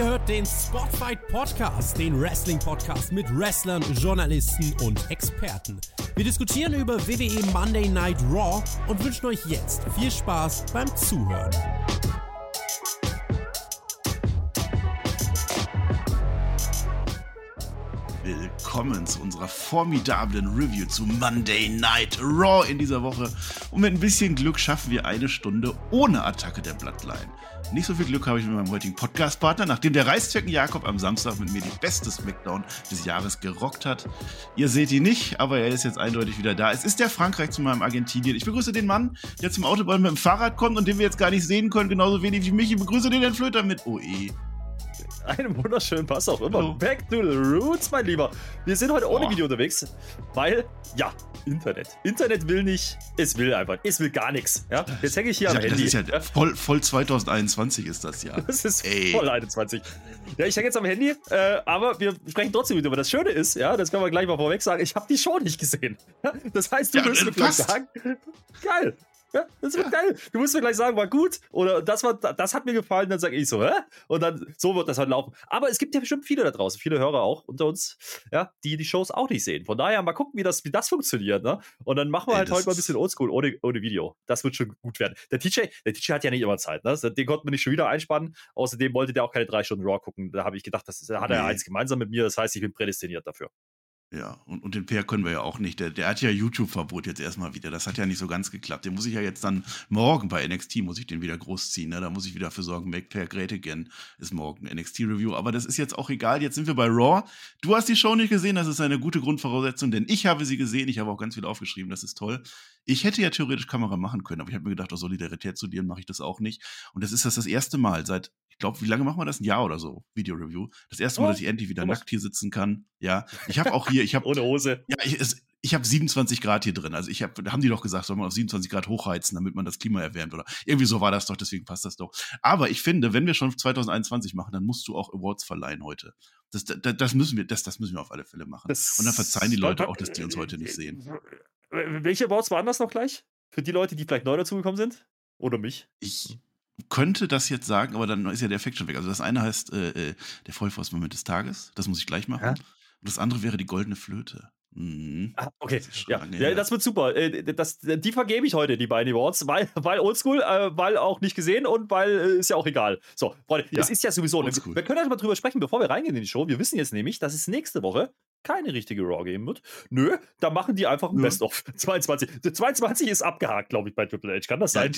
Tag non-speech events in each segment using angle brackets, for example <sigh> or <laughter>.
Ihr hört den Spotfight Podcast, den Wrestling Podcast mit Wrestlern, Journalisten und Experten. Wir diskutieren über WWE Monday Night Raw und wünschen euch jetzt viel Spaß beim Zuhören. Willkommen zu unserer formidablen Review zu Monday Night Raw in dieser Woche. Und mit ein bisschen Glück schaffen wir eine Stunde ohne Attacke der Bloodline. Nicht so viel Glück habe ich mit meinem heutigen Podcast-Partner, nachdem der Reißzwecken Jakob am Samstag mit mir die beste Smackdown des Jahres gerockt hat. Ihr seht ihn nicht, aber er ist jetzt eindeutig wieder da. Es ist der Frankreich zu meinem Argentinien. Ich begrüße den Mann, der zum Autobahn mit dem Fahrrad kommt und den wir jetzt gar nicht sehen können, genauso wenig wie mich. Ich begrüße den Entflöter mit OE. Einen wunderschönen Pass auch immer. Hallo. Back to the roots, mein Lieber. Wir sind heute ohne Video unterwegs, weil, ja, Internet. Internet will nicht, es will einfach, es will gar nichts. Ja? Jetzt hänge ich hier ja, am Handy. Das ist ja voll, voll 2021 ist das ja. <laughs> Das ist Ey. voll 21. Ja, ich hänge jetzt am Handy, äh, aber wir sprechen trotzdem wieder. Aber das Schöne ist, ja, das können wir gleich mal vorweg sagen, ich habe die Show nicht gesehen. <laughs> Das heißt, du ja, wirst mir gleich sagen, geil, ja, das wird geil. Du musst mir gleich sagen, war gut oder das war, das hat mir gefallen. Dann sage ich so, hä? Und dann so wird das halt laufen. Aber es gibt ja bestimmt viele da draußen, viele Hörer auch unter uns, ja, die die Shows auch nicht sehen. Von daher mal gucken, wie das, wie das funktioniert, ne? Und dann machen wir halt Ey, heute mal ein bisschen Oldschool ohne, ohne Video. Das wird schon gut werden. Der TJ, der TJ hat ja nicht immer Zeit, ne? Den konnten wir nicht schon wieder einspannen. Außerdem wollte der auch keine drei Stunden Raw gucken. Da habe ich gedacht, das hat er nee. eins gemeinsam mit mir. Das heißt, ich bin prädestiniert dafür. Ja, und, und den Per können wir ja auch nicht. Der, der hat ja YouTube-Verbot jetzt erstmal wieder. Das hat ja nicht so ganz geklappt. Den muss ich ja jetzt dann morgen bei NXT, muss ich den wieder großziehen. Ne? Da muss ich wieder für sorgen, Make Per Great Again ist morgen NXT-Review. Aber das ist jetzt auch egal. Jetzt sind wir bei Raw. Du hast die Show nicht gesehen, das ist eine gute Grundvoraussetzung, denn ich habe sie gesehen. Ich habe auch ganz viel aufgeschrieben, das ist toll. Ich hätte ja theoretisch Kamera machen können, aber ich habe mir gedacht, aus Solidarität zu dir mache ich das auch nicht. Und das ist das, das erste Mal seit glaube, wie lange machen wir das? Ein Jahr oder so, Video-Review. Das erste Mal, oh, dass ich endlich wieder nackt hier sitzen kann. Ja, ich habe auch hier, ich habe <laughs> ohne Hose. Ja, ich, es, ich habe 27 Grad hier drin. Also ich habe, haben die doch gesagt, soll man auf 27 Grad hochheizen, damit man das Klima erwärmt oder irgendwie so war das doch. Deswegen passt das doch. Aber ich finde, wenn wir schon 2021 machen, dann musst du auch Awards verleihen heute. Das, das, das müssen wir, das, das müssen wir auf alle Fälle machen. Das Und dann verzeihen die Leute auch, dass die uns heute nicht sehen. Welche Awards waren das noch gleich? Für die Leute, die vielleicht neu dazugekommen sind? Oder mich? Ich könnte das jetzt sagen, aber dann ist ja der Effekt schon weg. Also das eine heißt äh, äh der Vollforce-Moment des Tages. Das muss ich gleich machen. Ja? Und das andere wäre die goldene Flöte. Mhm. Ah, okay, ja. ja. das wird super. Äh, das, die vergebe ich heute, die beiden Awards, weil, weil oldschool, äh, weil auch nicht gesehen und weil ist ja auch egal. So, Freunde, ja. es ist ja sowieso. Oldschool. Wir können halt mal drüber sprechen, bevor wir reingehen in die Show. Wir wissen jetzt nämlich, dass es nächste Woche keine richtige Raw geben wird. Nö, da machen die einfach ein ja. Best-of. <laughs> 22. 22 ist abgehakt, glaube ich, bei Triple H. Kann das sein?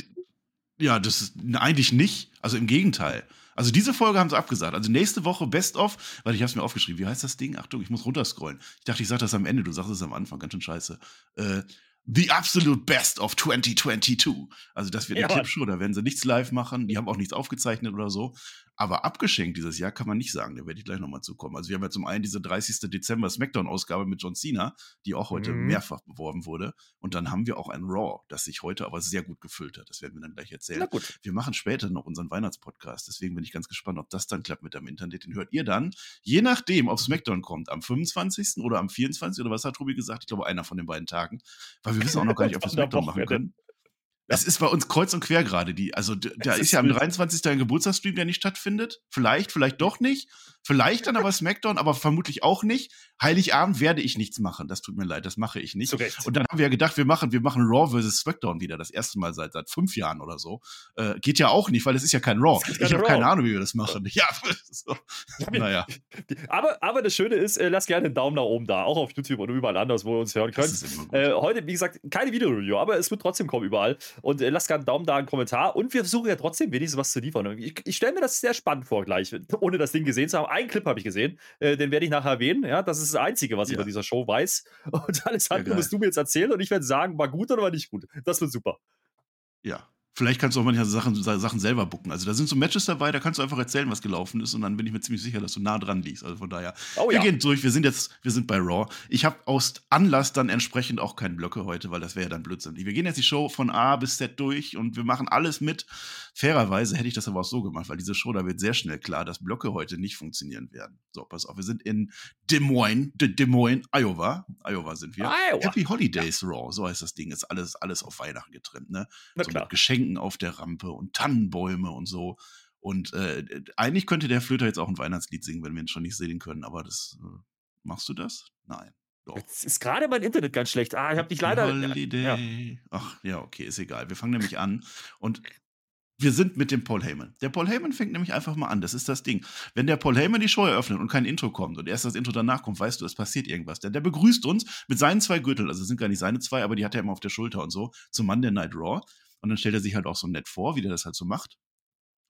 Ja, das ist eigentlich nicht. Also im Gegenteil. Also diese Folge haben sie abgesagt. Also nächste Woche Best of, weil ich habe es mir aufgeschrieben. Wie heißt das Ding? Achtung, ich muss runterscrollen. Ich dachte, ich sage das am Ende. Du sagst es am Anfang. Ganz schön scheiße. Äh, The Absolute Best of 2022. Also das wird eine ja. Clipshow, da werden sie nichts live machen, die haben auch nichts aufgezeichnet oder so. Aber abgeschenkt dieses Jahr kann man nicht sagen, da werde ich gleich nochmal zukommen. Also wir haben ja zum einen diese 30. Dezember Smackdown-Ausgabe mit John Cena, die auch heute mhm. mehrfach beworben wurde. Und dann haben wir auch ein Raw, das sich heute aber sehr gut gefüllt hat. Das werden wir dann gleich erzählen. Na gut. Wir machen später noch unseren Weihnachtspodcast, deswegen bin ich ganz gespannt, ob das dann klappt mit dem Internet. Den hört ihr dann, je nachdem, ob Smackdown kommt, am 25. oder am 24. oder was hat Tobi gesagt? Ich glaube, einer von den beiden Tagen. Weil wir wissen auch noch gar nicht, ob wir <laughs> Smackdown machen können. Es ist bei uns kreuz und quer gerade. Die, also da ist, ist ja am 23. ein Geburtstagsstream, der nicht stattfindet. Vielleicht, vielleicht doch nicht. Vielleicht dann aber SmackDown, aber vermutlich auch nicht. Heiligabend werde ich nichts machen. Das tut mir leid, das mache ich nicht. Zurecht. Und dann haben wir ja gedacht, wir machen, wir machen Raw vs. SmackDown wieder. Das erste Mal seit, seit fünf Jahren oder so. Äh, geht ja auch nicht, weil es ist ja kein Raw. Ich habe keine Ahnung, wie wir das machen. Ja, <laughs> so. naja. <laughs> Aber, aber das Schöne ist, äh, lasst gerne einen Daumen nach oben da. Auch auf YouTube und überall anders, wo ihr uns hören könnt. Äh, heute, wie gesagt, keine Video-Review, aber es wird trotzdem kommen überall. Und äh, lasst gerne einen Daumen da, einen Kommentar. Und wir versuchen ja trotzdem wenigstens was zu liefern. Ich, ich stelle mir das sehr spannend vor gleich, ohne das Ding gesehen zu haben. Einen Clip habe ich gesehen, äh, den werde ich nachher erwähnen. Ja, das ist das Einzige, was ich ja. von dieser Show weiß. <laughs> Und alles andere ja, musst du mir jetzt erzählen und ich werde sagen, war gut oder war nicht gut. Das wird super. Ja, Vielleicht kannst du auch manche Sachen, Sachen selber bucken. Also da sind so Matches dabei, da kannst du einfach erzählen, was gelaufen ist und dann bin ich mir ziemlich sicher, dass du nah dran liegst. Also von daher, oh, wir ja. gehen durch. Wir sind jetzt, wir sind bei Raw. Ich habe aus Anlass dann entsprechend auch keinen Blöcke heute, weil das wäre ja dann Blödsinn. Wir gehen jetzt die Show von A bis Z durch und wir machen alles mit. Fairerweise hätte ich das aber auch so gemacht, weil diese Show, da wird sehr schnell klar, dass Blöcke heute nicht funktionieren werden. So, pass auf, wir sind in Des Moines, De, Des Moines, Iowa. Iowa sind wir. Iowa. Happy Holidays ja. Raw, so heißt das Ding. Ist alles, alles auf Weihnachten getrimmt, ne? Na so klar. mit Geschenken auf der Rampe und Tannenbäume und so. Und äh, eigentlich könnte der Flöter jetzt auch ein Weihnachtslied singen, wenn wir ihn schon nicht sehen können, aber das äh, machst du das? Nein. Doch. Jetzt ist gerade mein Internet ganz schlecht. Ah, ich habe dich leider. Holiday. Ja. Ach, ja, okay, ist egal. Wir fangen nämlich an und wir sind mit dem Paul Heyman. Der Paul Heyman fängt nämlich einfach mal an. Das ist das Ding. Wenn der Paul Heyman die Show eröffnet und kein Intro kommt und erst das Intro danach kommt, weißt du, es passiert irgendwas. Denn der begrüßt uns mit seinen zwei Gürteln. Also sind gar nicht seine zwei, aber die hat er immer auf der Schulter und so zum Mann der Night Raw. Und dann stellt er sich halt auch so nett vor, wie der das halt so macht.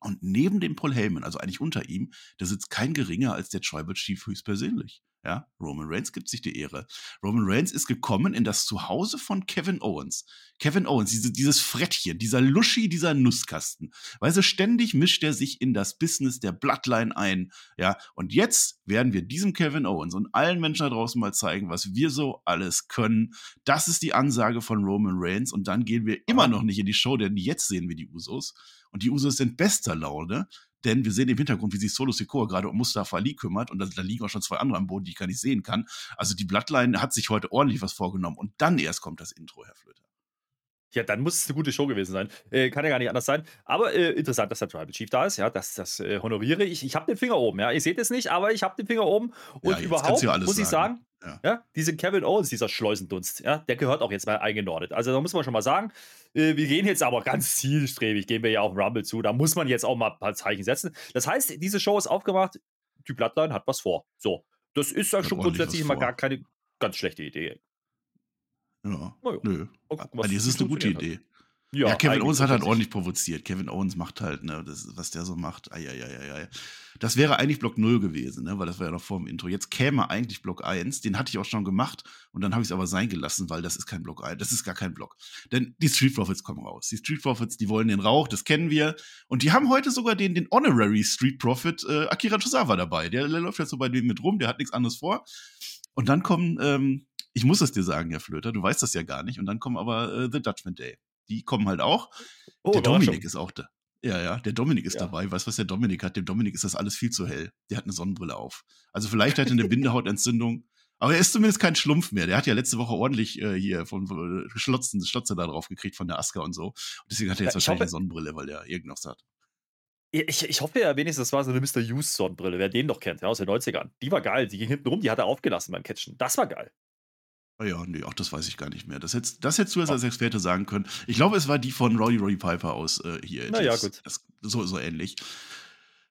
Und neben dem Paul Heyman, also eigentlich unter ihm, da sitzt kein geringer als der Tribal Chief höchstpersönlich. Ja, Roman Reigns gibt sich die Ehre. Roman Reigns ist gekommen in das Zuhause von Kevin Owens. Kevin Owens, diese, dieses Frettchen, dieser Luschi, dieser Nusskasten. Weil so ständig mischt er sich in das Business der Bloodline ein. Ja, und jetzt werden wir diesem Kevin Owens und allen Menschen da draußen mal zeigen, was wir so alles können. Das ist die Ansage von Roman Reigns. Und dann gehen wir immer noch nicht in die Show, denn jetzt sehen wir die Usos. Und die Usos sind bester Laune denn wir sehen im Hintergrund, wie sich Solo Sikoa gerade um Mustafa Ali kümmert und da, da, liegen auch schon zwei andere am Boden, die ich gar nicht sehen kann. Also die Bloodline hat sich heute ordentlich was vorgenommen und dann erst kommt das Intro, Herr Flöter. Ja, dann muss es eine gute Show gewesen sein. Äh, kann ja gar nicht anders sein. Aber äh, interessant, dass der Tribal Chief da ist. Ja, das, das äh, honoriere ich. Ich habe den Finger oben. Ja, ihr seht es nicht, aber ich habe den Finger oben. Und ja, überhaupt muss ich sagen, ja. ja, diese Kevin Owens, dieser Schleusendunst, ja, der gehört auch jetzt mal eingenordet. Also da muss man schon mal sagen, äh, wir gehen jetzt aber ganz zielstrebig, gehen wir ja auf Rumble zu. Da muss man jetzt auch mal ein paar Zeichen setzen. Das heißt, diese Show ist aufgemacht. Die Bloodline hat was vor. So, das ist ja schon grundsätzlich mal gar keine ganz schlechte Idee. Ja, ja. nö. Okay, also, das ist eine gute Idee. Ja, ja, Kevin Owens hat halt ordentlich provoziert. Kevin Owens macht halt, ne, das, was der so macht. Ai, ai, ai, ai. Das wäre eigentlich Block 0 gewesen, ne, weil das war ja noch vor dem Intro. Jetzt käme eigentlich Block 1, den hatte ich auch schon gemacht und dann habe ich es aber sein gelassen, weil das ist kein Block 1, das ist gar kein Block. Denn die Street Profits kommen raus. Die Street Profits, die wollen den Rauch, das kennen wir. Und die haben heute sogar den, den Honorary Street Profit äh, Akira Tosawa dabei. Der, der läuft jetzt so bei denen mit rum, der hat nichts anderes vor. Und dann kommen ähm, ich muss es dir sagen, Herr Flöter, du weißt das ja gar nicht. Und dann kommen aber äh, The Judgment Day. Die kommen halt auch. Oh, der Dominik ist auch da. Ja, ja, der Dominik ist ja. dabei. Weißt du, was der Dominik hat? Dem Dominik ist das alles viel zu hell. Der hat eine Sonnenbrille auf. Also vielleicht hat er eine Bindehautentzündung. Aber er ist zumindest kein Schlumpf mehr. Der hat ja letzte Woche ordentlich äh, hier von äh, Schlotzen, Schlotze da drauf gekriegt von der Aska und so. Und deswegen hat er jetzt ja, wahrscheinlich hoffe, eine Sonnenbrille, weil der irgendwas hat. Ich, ich hoffe ja wenigstens, das war so eine Mr. Hughes Sonnenbrille, wer den doch kennt, ja, aus den 90ern. Die war geil. Die ging hinten rum, die hat er aufgelassen beim Catchen. Das war geil. Ah ja, nee, auch das weiß ich gar nicht mehr. Das hättest, das hättest du jetzt als Experte sagen können. Ich glaube, es war die von Roddy Roddy Piper aus äh, hier. Naja, gut. Das, so, so ähnlich.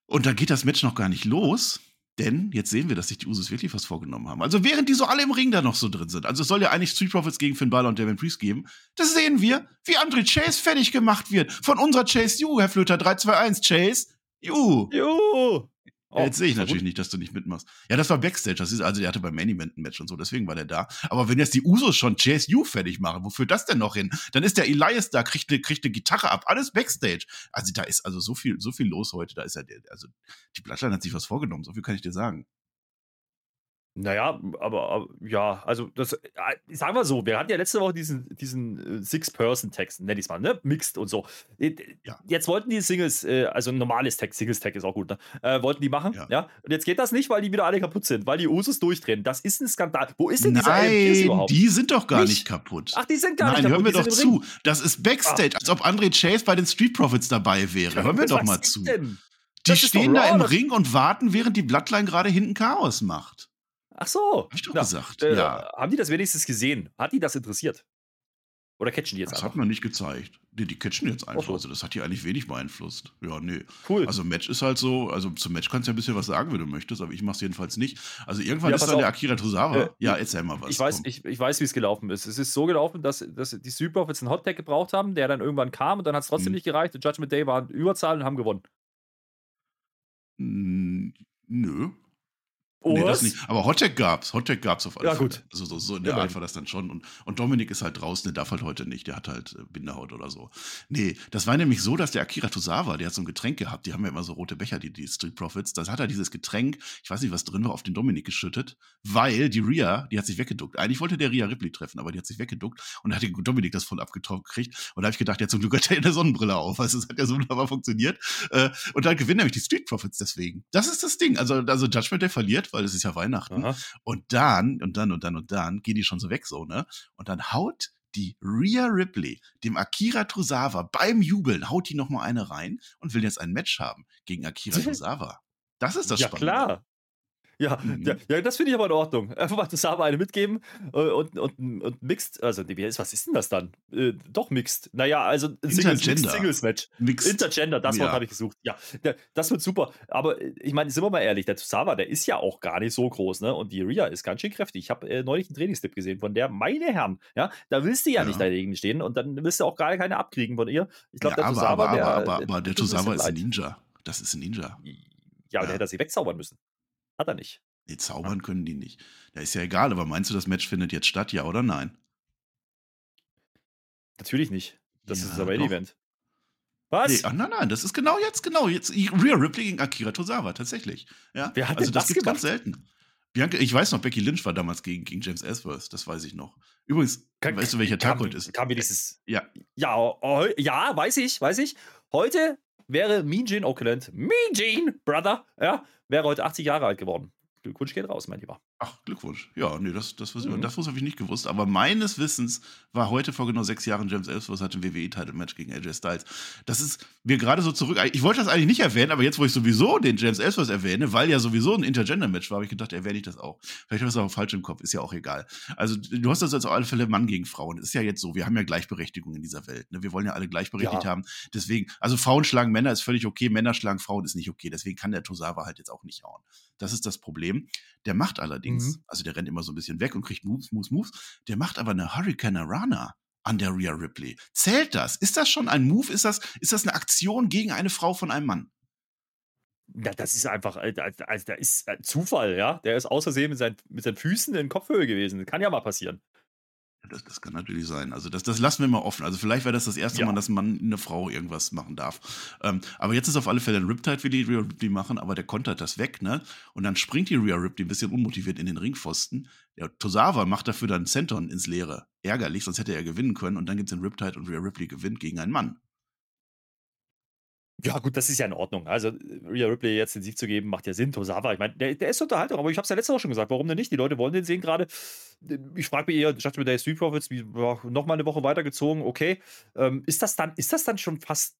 Und da geht das Match noch gar nicht los, denn jetzt sehen wir, dass sich die Usos wirklich was vorgenommen haben. Also während die so alle im Ring da noch so drin sind, also es soll ja eigentlich Street Profits gegen Finn Balor und Devin Priest geben, das sehen wir, wie Andre Chase fertig gemacht wird. Von unserer Chase Ju, Herr Flöter, 321 Chase. Ju. Ju. Oh, Jetzt sehe ich natürlich gut. nicht, dass du nicht mitmachst. Ja, das war Backstage. Das ist, also der hatte beim Main Event ein Match und so, deswegen war der da. Aber wenn jetzt die Usos schon JSU fertig machen, wofür das denn noch hin? Dann ist der Elias da, kriegt eine, kriegt eine Gitarre ab, alles Backstage. Also da ist also so viel, so viel los heute. Da ist ja, der, also die Bloodline hat sich was vorgenommen. So viel kann ich dir sagen. Naja, aber, aber ja, also das, äh, sagen wir so, wir hatten ja letzte Woche diesen, diesen äh, Six-Person-Text, nenn ich es mal, ne? Mixed und so. Äh, ja. Jetzt wollten die Singles, äh, also ein normales Tag, Singles-Tag ist auch gut, ne? Äh, wollten die machen, ja. ja. Und jetzt geht das nicht, weil die wieder alle kaputt sind, weil die Usos durchdrehen. Das ist ein Skandal. Wo ist denn dieser Nein, überhaupt? die sind doch gar nicht, nicht kaputt. Ach, die sind gar Nein, nicht kaputt. Nein, hören wir doch zu. Das ist Backstage, ah. als ob André Chase bei den Street Profits dabei wäre. Hören wir doch mal zu. Denn? Die stehen da im Ring und warten, während die Bloodline gerade hinten Chaos macht. Ach so. Hab ich doch Na, gesagt. Äh, ja. Haben die das wenigstens gesehen? Hat die das interessiert? Oder catchen die jetzt Das einfach? hat man nicht gezeigt. Nee, die catchen jetzt einfach. So. Also, das hat die eigentlich wenig beeinflusst. Ja, nee. Cool. Also, Match ist halt so. Also, zum Match kannst du ja ein bisschen was sagen, wenn du möchtest, aber ich mach's jedenfalls nicht. Also, irgendwann ja, ist da der Akira Tozawa. Äh, ja, erzähl mal was. Ich weiß, ich, ich weiß wie es gelaufen ist. Es ist so gelaufen, dass, dass die Super jetzt einen Hottag gebraucht haben, der dann irgendwann kam und dann hat es trotzdem hm. nicht gereicht. Und Judgment Day war in Überzahl und haben gewonnen. Nö. Nee, das nicht. Aber Hottech gab's. Hottech gab's auf alle ja, Fälle. Gut. Also so, so in der Art war das dann schon. Und, und Dominik ist halt draußen, der darf halt heute nicht. Der hat halt äh, Bindehaut oder so. Nee, das war nämlich so, dass der Akira Tosawa, der hat so ein Getränk gehabt. Die haben ja immer so rote Becher, die, die Street Profits. Das hat er dieses Getränk, ich weiß nicht, was drin war, auf den Dominik geschüttet, weil die Ria, die hat sich weggeduckt. Eigentlich wollte der Ria Ripley treffen, aber die hat sich weggeduckt und da hat Dominik das voll abgekriegt. Und da habe ich gedacht, ja, zum Glück hat er eine Sonnenbrille auf. Also, es hat ja so wunderbar funktioniert. Äh, und dann gewinnen nämlich die Street Profits deswegen. Das ist das Ding. Also, also Judgment, der verliert, weil es ist ja Weihnachten. Aha. Und dann, und dann, und dann, und dann gehen die schon so weg, so, ne? Und dann haut die Rhea Ripley, dem Akira Tozawa beim Jubeln, haut die nochmal eine rein und will jetzt ein Match haben gegen Akira Tozawa. Das ist das ja, Spannende. klar. Ja, Mhm. ja, ja, das finde ich aber in Ordnung. <laughs> Einfach mal Tosawa eine mitgeben äh, und, und, und Mixed, also nee, was ist denn das dann? Äh, doch Mixed. Naja, also Singles. Singles Match. Mixed. Intergender, das Wort Ja. habe ich gesucht. Ja, der, das wird super. Aber äh, ich meine, sind wir mal ehrlich, der Tosawa, der ist ja auch gar nicht so groß, ne? Und die Rhea ist ganz schön kräftig. Ich habe äh, neulich einen Trainingstipp gesehen von der, meine Herren, ja, da willst du ja, Ja. nicht dagegen stehen und dann willst du auch gar keine abkriegen von ihr. Ich glaube, ja, der aber, Tosawa, aber, der, aber, aber, aber der Tosawa ist ein. Ninja. Das ist ein Ninja. Ja, aber Ja. der hätte sie wegzaubern müssen. Hat er nicht. Nee, zaubern können die nicht. Da ist ja egal, aber meinst du, das Match findet jetzt statt, ja oder nein? Natürlich nicht. Das Ja, ist Main doch. Event. Was? Nee, ach, nein, nein, das ist genau jetzt, genau jetzt. Rhea Ripley gegen Akira Tozawa, tatsächlich. Ja, Wer hat also das das gibt's ganz selten. Bianca, ich weiß noch, Becky Lynch war damals gegen, gegen James Ellsworth, das weiß ich noch. Übrigens, Kann- weißt du, welcher Tag kam, heute ist? Kam dieses. Ja, Ja, oh, ja, weiß ich, weiß ich. Heute wäre Mean Gene Oakland, Mean Gene, Brother, ja, wäre heute 80 Jahre alt geworden. Glückwunsch geht raus, mein Lieber. Ach, Glückwunsch. Ja, nee, das, das, Mhm. das habe ich nicht gewusst. Aber meines Wissens war heute vor genau sechs Jahren James Ellsworth hatte ein WWE-Title-Match gegen AJ Styles. Das ist mir gerade so zurück. Ich wollte das eigentlich nicht erwähnen, aber jetzt, wo ich sowieso den James Ellsworth erwähne, weil ja sowieso ein Intergender-Match war, habe ich gedacht, erwähne ich das auch. Vielleicht habe ich es auch falsch im Kopf, ist ja auch egal. Also, du hast das jetzt auf alle Fälle Mann gegen Frauen. Ist ja jetzt so. Wir haben ja Gleichberechtigung in dieser Welt. Ne? Wir wollen ja alle gleichberechtigt Ja. haben. Deswegen, also Frauen schlagen Männer ist völlig okay, Männer schlagen Frauen ist nicht okay. Deswegen kann der Tosawa halt jetzt auch nicht hauen. Das ist das Problem. Der macht allerdings, Mhm. also der rennt immer so ein bisschen weg und kriegt Moves, Moves, Moves. Der macht aber eine Hurricane Rana an der Rhea Ripley. Zählt das? Ist das schon ein Move? Ist das, ist das eine Aktion gegen eine Frau von einem Mann? Ja, das ist einfach, äh, also da ist äh, Zufall, ja. Der ist aus Versehen mit seinen, mit seinen Füßen in Kopfhöhe gewesen. Kann ja mal passieren. Das, das kann natürlich sein. Also das, das lassen wir mal offen. Also vielleicht wäre das das erste Ja. Mal, dass ein Mann eine Frau irgendwas machen darf. Ähm, aber jetzt ist auf alle Fälle ein Riptide, wie die Rhea Ripley machen, aber der kontert das weg, ne? Und dann springt die Rhea Ripley ein bisschen unmotiviert in den Ringpfosten. Der Tosawa macht dafür dann Senton ins Leere. Ärgerlich, sonst hätte er gewinnen können. Und dann gibt es den Riptide und Rhea Ripley gewinnt gegen einen Mann. Ja, gut, das ist ja in Ordnung. Also, äh, Rhea Ripley jetzt den Sieg zu geben, macht ja Sinn. Tosawa, ich meine, der, der ist Unterhaltung, aber ich habe es ja letzte Woche schon gesagt. Warum denn nicht? Die Leute wollen den sehen gerade. Ich frage mich eher, mir, der Street Profits, wie, ja, noch mal eine Woche weitergezogen, okay. Ähm, ist, das dann, ist das dann schon fast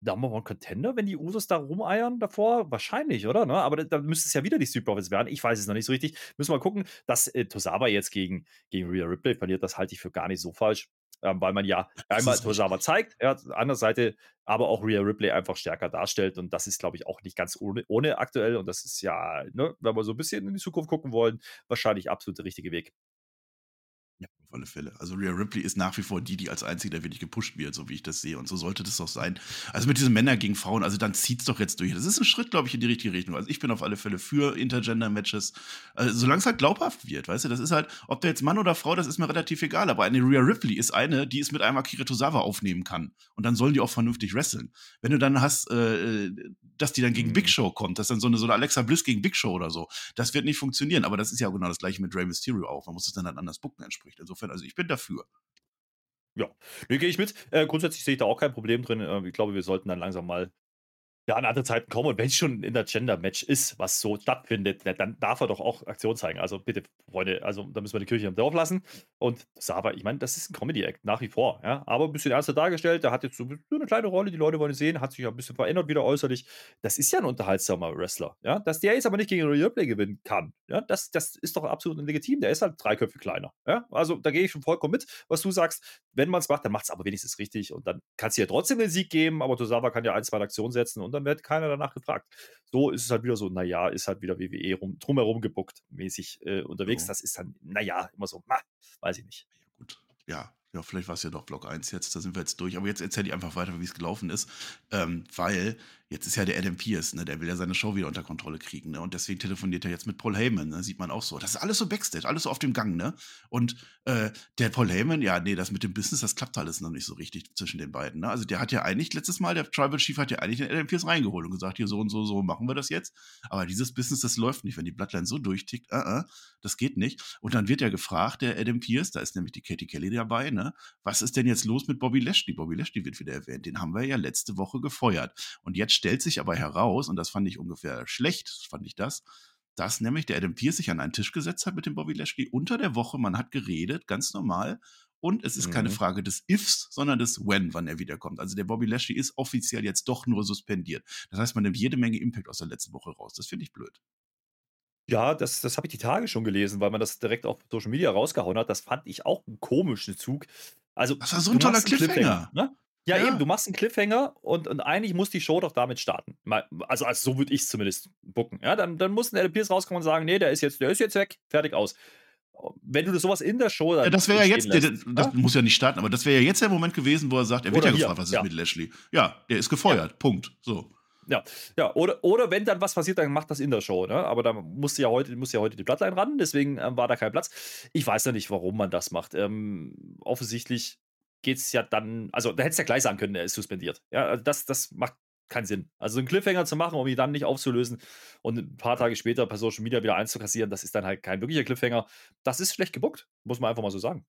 Number One Contender, wenn die Usos da rumeiern davor? Wahrscheinlich, oder? Ne? Aber da- dann müsste es ja wieder die Street Profits werden. Ich weiß es noch nicht so richtig. Müssen wir mal gucken, dass äh, Tosawa jetzt gegen, gegen Rhea Ripley verliert. Das halte ich für gar nicht so falsch. Ähm, weil man ja Das einmal richtig. zeigt, ja, andere Seite aber auch Rhea Ripley einfach stärker darstellt. Und das ist, glaube ich, auch nicht ganz ohne, ohne aktuell. Und das ist ja, ne, wenn wir so ein bisschen in die Zukunft gucken wollen, wahrscheinlich absolut der richtige Weg. Alle Fälle. Also Rhea Ripley ist nach wie vor die, die als einzige da wirklich gepusht wird, so wie ich das sehe. Und so sollte das auch sein. Also mit diesen Männer gegen Frauen, also dann zieht's doch jetzt durch. Das ist ein Schritt, glaube ich, in die richtige Richtung. Also ich bin auf alle Fälle für Intergender-Matches. Also solange es halt glaubhaft wird, weißt du, das ist halt, ob der jetzt Mann oder Frau, das ist mir relativ egal. Aber eine Rhea Ripley ist eine, die es mit einem Akira Tozawa aufnehmen kann. Und dann sollen die auch vernünftig wresteln. Wenn du dann hast, äh, dass die dann gegen Mhm. Big Show kommt, dass dann so eine, so eine Alexa Bliss gegen Big Show oder so, das wird nicht funktionieren. Aber das ist ja genau das gleiche mit Rey Mysterio auch. Man muss es dann halt anders bucken entspricht. Insofern, also ich bin dafür. Nee, gehe ich mit. Äh, grundsätzlich sehe ich da auch kein Problem drin. Äh, ich glaube, wir sollten dann langsam mal ja, an andere Zeiten kommen. Und wenn es schon in der Gender-Match ist, was so stattfindet, dann darf er doch auch Aktion zeigen. Also bitte, Freunde, also da müssen wir die Kirche im Dorf lassen. Und Sava, ich meine, das ist ein Comedy-Act nach wie vor. Ja? Aber ein bisschen ernster dargestellt. Der hat jetzt so eine kleine Rolle, die Leute wollen sehen, hat sich ja ein bisschen verändert wieder äußerlich. Das ist ja ein unterhaltsamer Wrestler. Ja? Dass der jetzt aber nicht gegen Ripley gewinnen kann, ja? das, das ist doch absolut legitim. Der ist halt drei Köpfe kleiner. Ja? Also da gehe ich schon vollkommen mit, was du sagst. Wenn man es macht, dann macht es aber wenigstens richtig. Und dann kannst du ja trotzdem den Sieg geben, aber Tosawa kann ja ein, zwei Aktionen setzen und dann wird keiner danach gefragt. So ist es halt wieder so, naja, ist halt wieder WWE rum, drumherum gebuckt, mäßig äh, unterwegs. So. Das ist dann, naja, immer so, ma, weiß ich nicht. Ja, gut. Ja, ja, vielleicht war es ja doch Block 1 jetzt, da sind wir jetzt durch. Aber jetzt erzähle ich einfach weiter, wie es gelaufen ist. Ähm, weil jetzt ist ja der Adam Pierce, ne, der will ja seine Show wieder unter Kontrolle kriegen, ne? Und deswegen telefoniert er jetzt mit Paul Heyman, ne? Sieht man auch so. Das ist alles so Backstage, alles so auf dem Gang, ne? Und äh, der Paul Heyman, ja, nee, das mit dem Business, das klappt alles noch nicht so richtig zwischen den beiden. Ne? Also der hat ja eigentlich letztes Mal, der Tribal Chief hat ja eigentlich den Adam Pierce reingeholt und gesagt, hier so und so, so machen wir das jetzt. Aber dieses Business, das läuft nicht, wenn die Bloodline so durchtickt, uh -uh, das geht nicht. Und dann wird ja gefragt, der Adam Pierce, da ist nämlich die Katie Kelly dabei, ne? Was ist denn jetzt los mit Bobby Lashley? Bobby Lashley wird wieder erwähnt. Den haben wir ja letzte Woche gefeuert. Und jetzt stellt sich aber heraus, und das fand ich ungefähr schlecht, fand ich das, dass nämlich der Adam Pierce sich an einen Tisch gesetzt hat mit dem Bobby Lashley unter der Woche. Man hat geredet, ganz normal. Und es ist mhm. keine Frage des Ifs, sondern des When, wann er wiederkommt. Also der Bobby Lashley ist offiziell jetzt doch nur suspendiert. Das heißt, man nimmt jede Menge Impact aus der letzten Woche raus. Das finde ich blöd. Ja, das, das habe ich die Tage schon gelesen, weil man das direkt auf Social Media rausgehauen hat. Das fand ich auch einen komischen Zug. Also, das war so ein toller Cliffhanger. Cliffhanger ne? Ja, ja, eben, du machst einen Cliffhanger und, und eigentlich muss die Show doch damit starten. Also, also so würde ich es zumindest bucken. Ja, dann, dann muss ein Pierce rauskommen und sagen, nee, der ist jetzt, der ist jetzt weg, fertig aus. Wenn du das sowas in der Show Ja, das wäre ja jetzt, lässt, der, das ja? muss ja nicht starten, aber das wäre ja jetzt der Moment gewesen, wo er sagt, er wird Oder ja gefragt, was ist mit Lashley? Ja, der ist gefeuert. Punkt. So. Ja, ja oder, oder wenn dann was passiert, dann macht das in der Show. Ne? Aber da musste ja heute, musste ja heute die Bloodline ran, deswegen ähm, war da kein Platz. Ich weiß ja nicht, warum man das macht. Ähm, offensichtlich geht es ja dann, also da hättest du ja gleich sagen können, er ist suspendiert. Ja, also das, das macht keinen Sinn. Also einen Cliffhanger zu machen, um ihn dann nicht aufzulösen und ein paar Tage später per Social Media wieder einzukassieren, das ist dann halt kein wirklicher Cliffhanger. Das ist schlecht gebuckt, muss man einfach mal so sagen.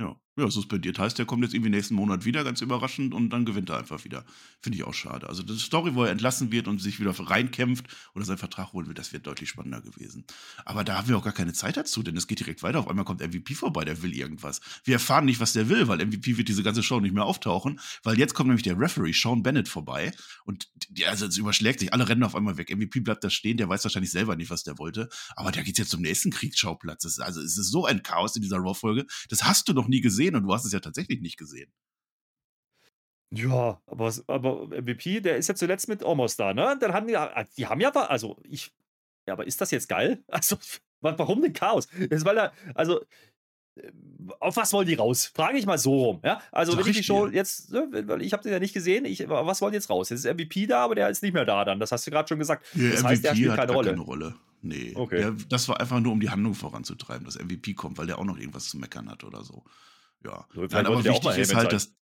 Ja, ja, suspendiert heißt, der kommt jetzt irgendwie nächsten Monat wieder, ganz überraschend, und dann gewinnt er einfach wieder. Finde ich auch schade. Also, die Story, wo er entlassen wird und sich wieder reinkämpft oder seinen Vertrag holen will, das wird deutlich spannender gewesen. Aber da haben wir auch gar keine Zeit dazu, denn es geht direkt weiter. Auf einmal kommt MVP vorbei, der will irgendwas. Wir erfahren nicht, was der will, weil MVP wird diese ganze Show nicht mehr auftauchen, weil jetzt kommt nämlich der Referee, Sean Bennett, vorbei und die, also es überschlägt sich, alle rennen auf einmal weg. MVP bleibt da stehen, der weiß wahrscheinlich selber nicht, was der wollte, aber der geht jetzt zum nächsten Kriegsschauplatz. Das also, es ist so ein Chaos in dieser Raw-Folge, das hast du noch nie gesehen und du hast es ja tatsächlich nicht gesehen. Ja, aber, aber MVP, der ist ja zuletzt mit Omos da, ne? Dann haben die, ah, die haben ja, also ich, ja, aber ist das jetzt geil? <laughs> Also, warum denn Chaos? Das ist, weil er, also, äh, auf was wollen die raus? Frage ich mal so rum. Ja? Also, wenn ich die Show jetzt, ne, weil ich habe den ja nicht gesehen, ich, was wollen die jetzt raus? Jetzt ist MVP da, aber der ist nicht mehr da dann. Das hast du gerade schon gesagt. Ja, das MVP heißt, der spielt keine Rolle. keine Rolle. Nee. Okay. Der, das war einfach nur, um die Handlung voranzutreiben, dass MVP kommt, weil der auch noch irgendwas zu meckern hat oder so. Ja. So, Nein, aber wichtig ist halt, dass.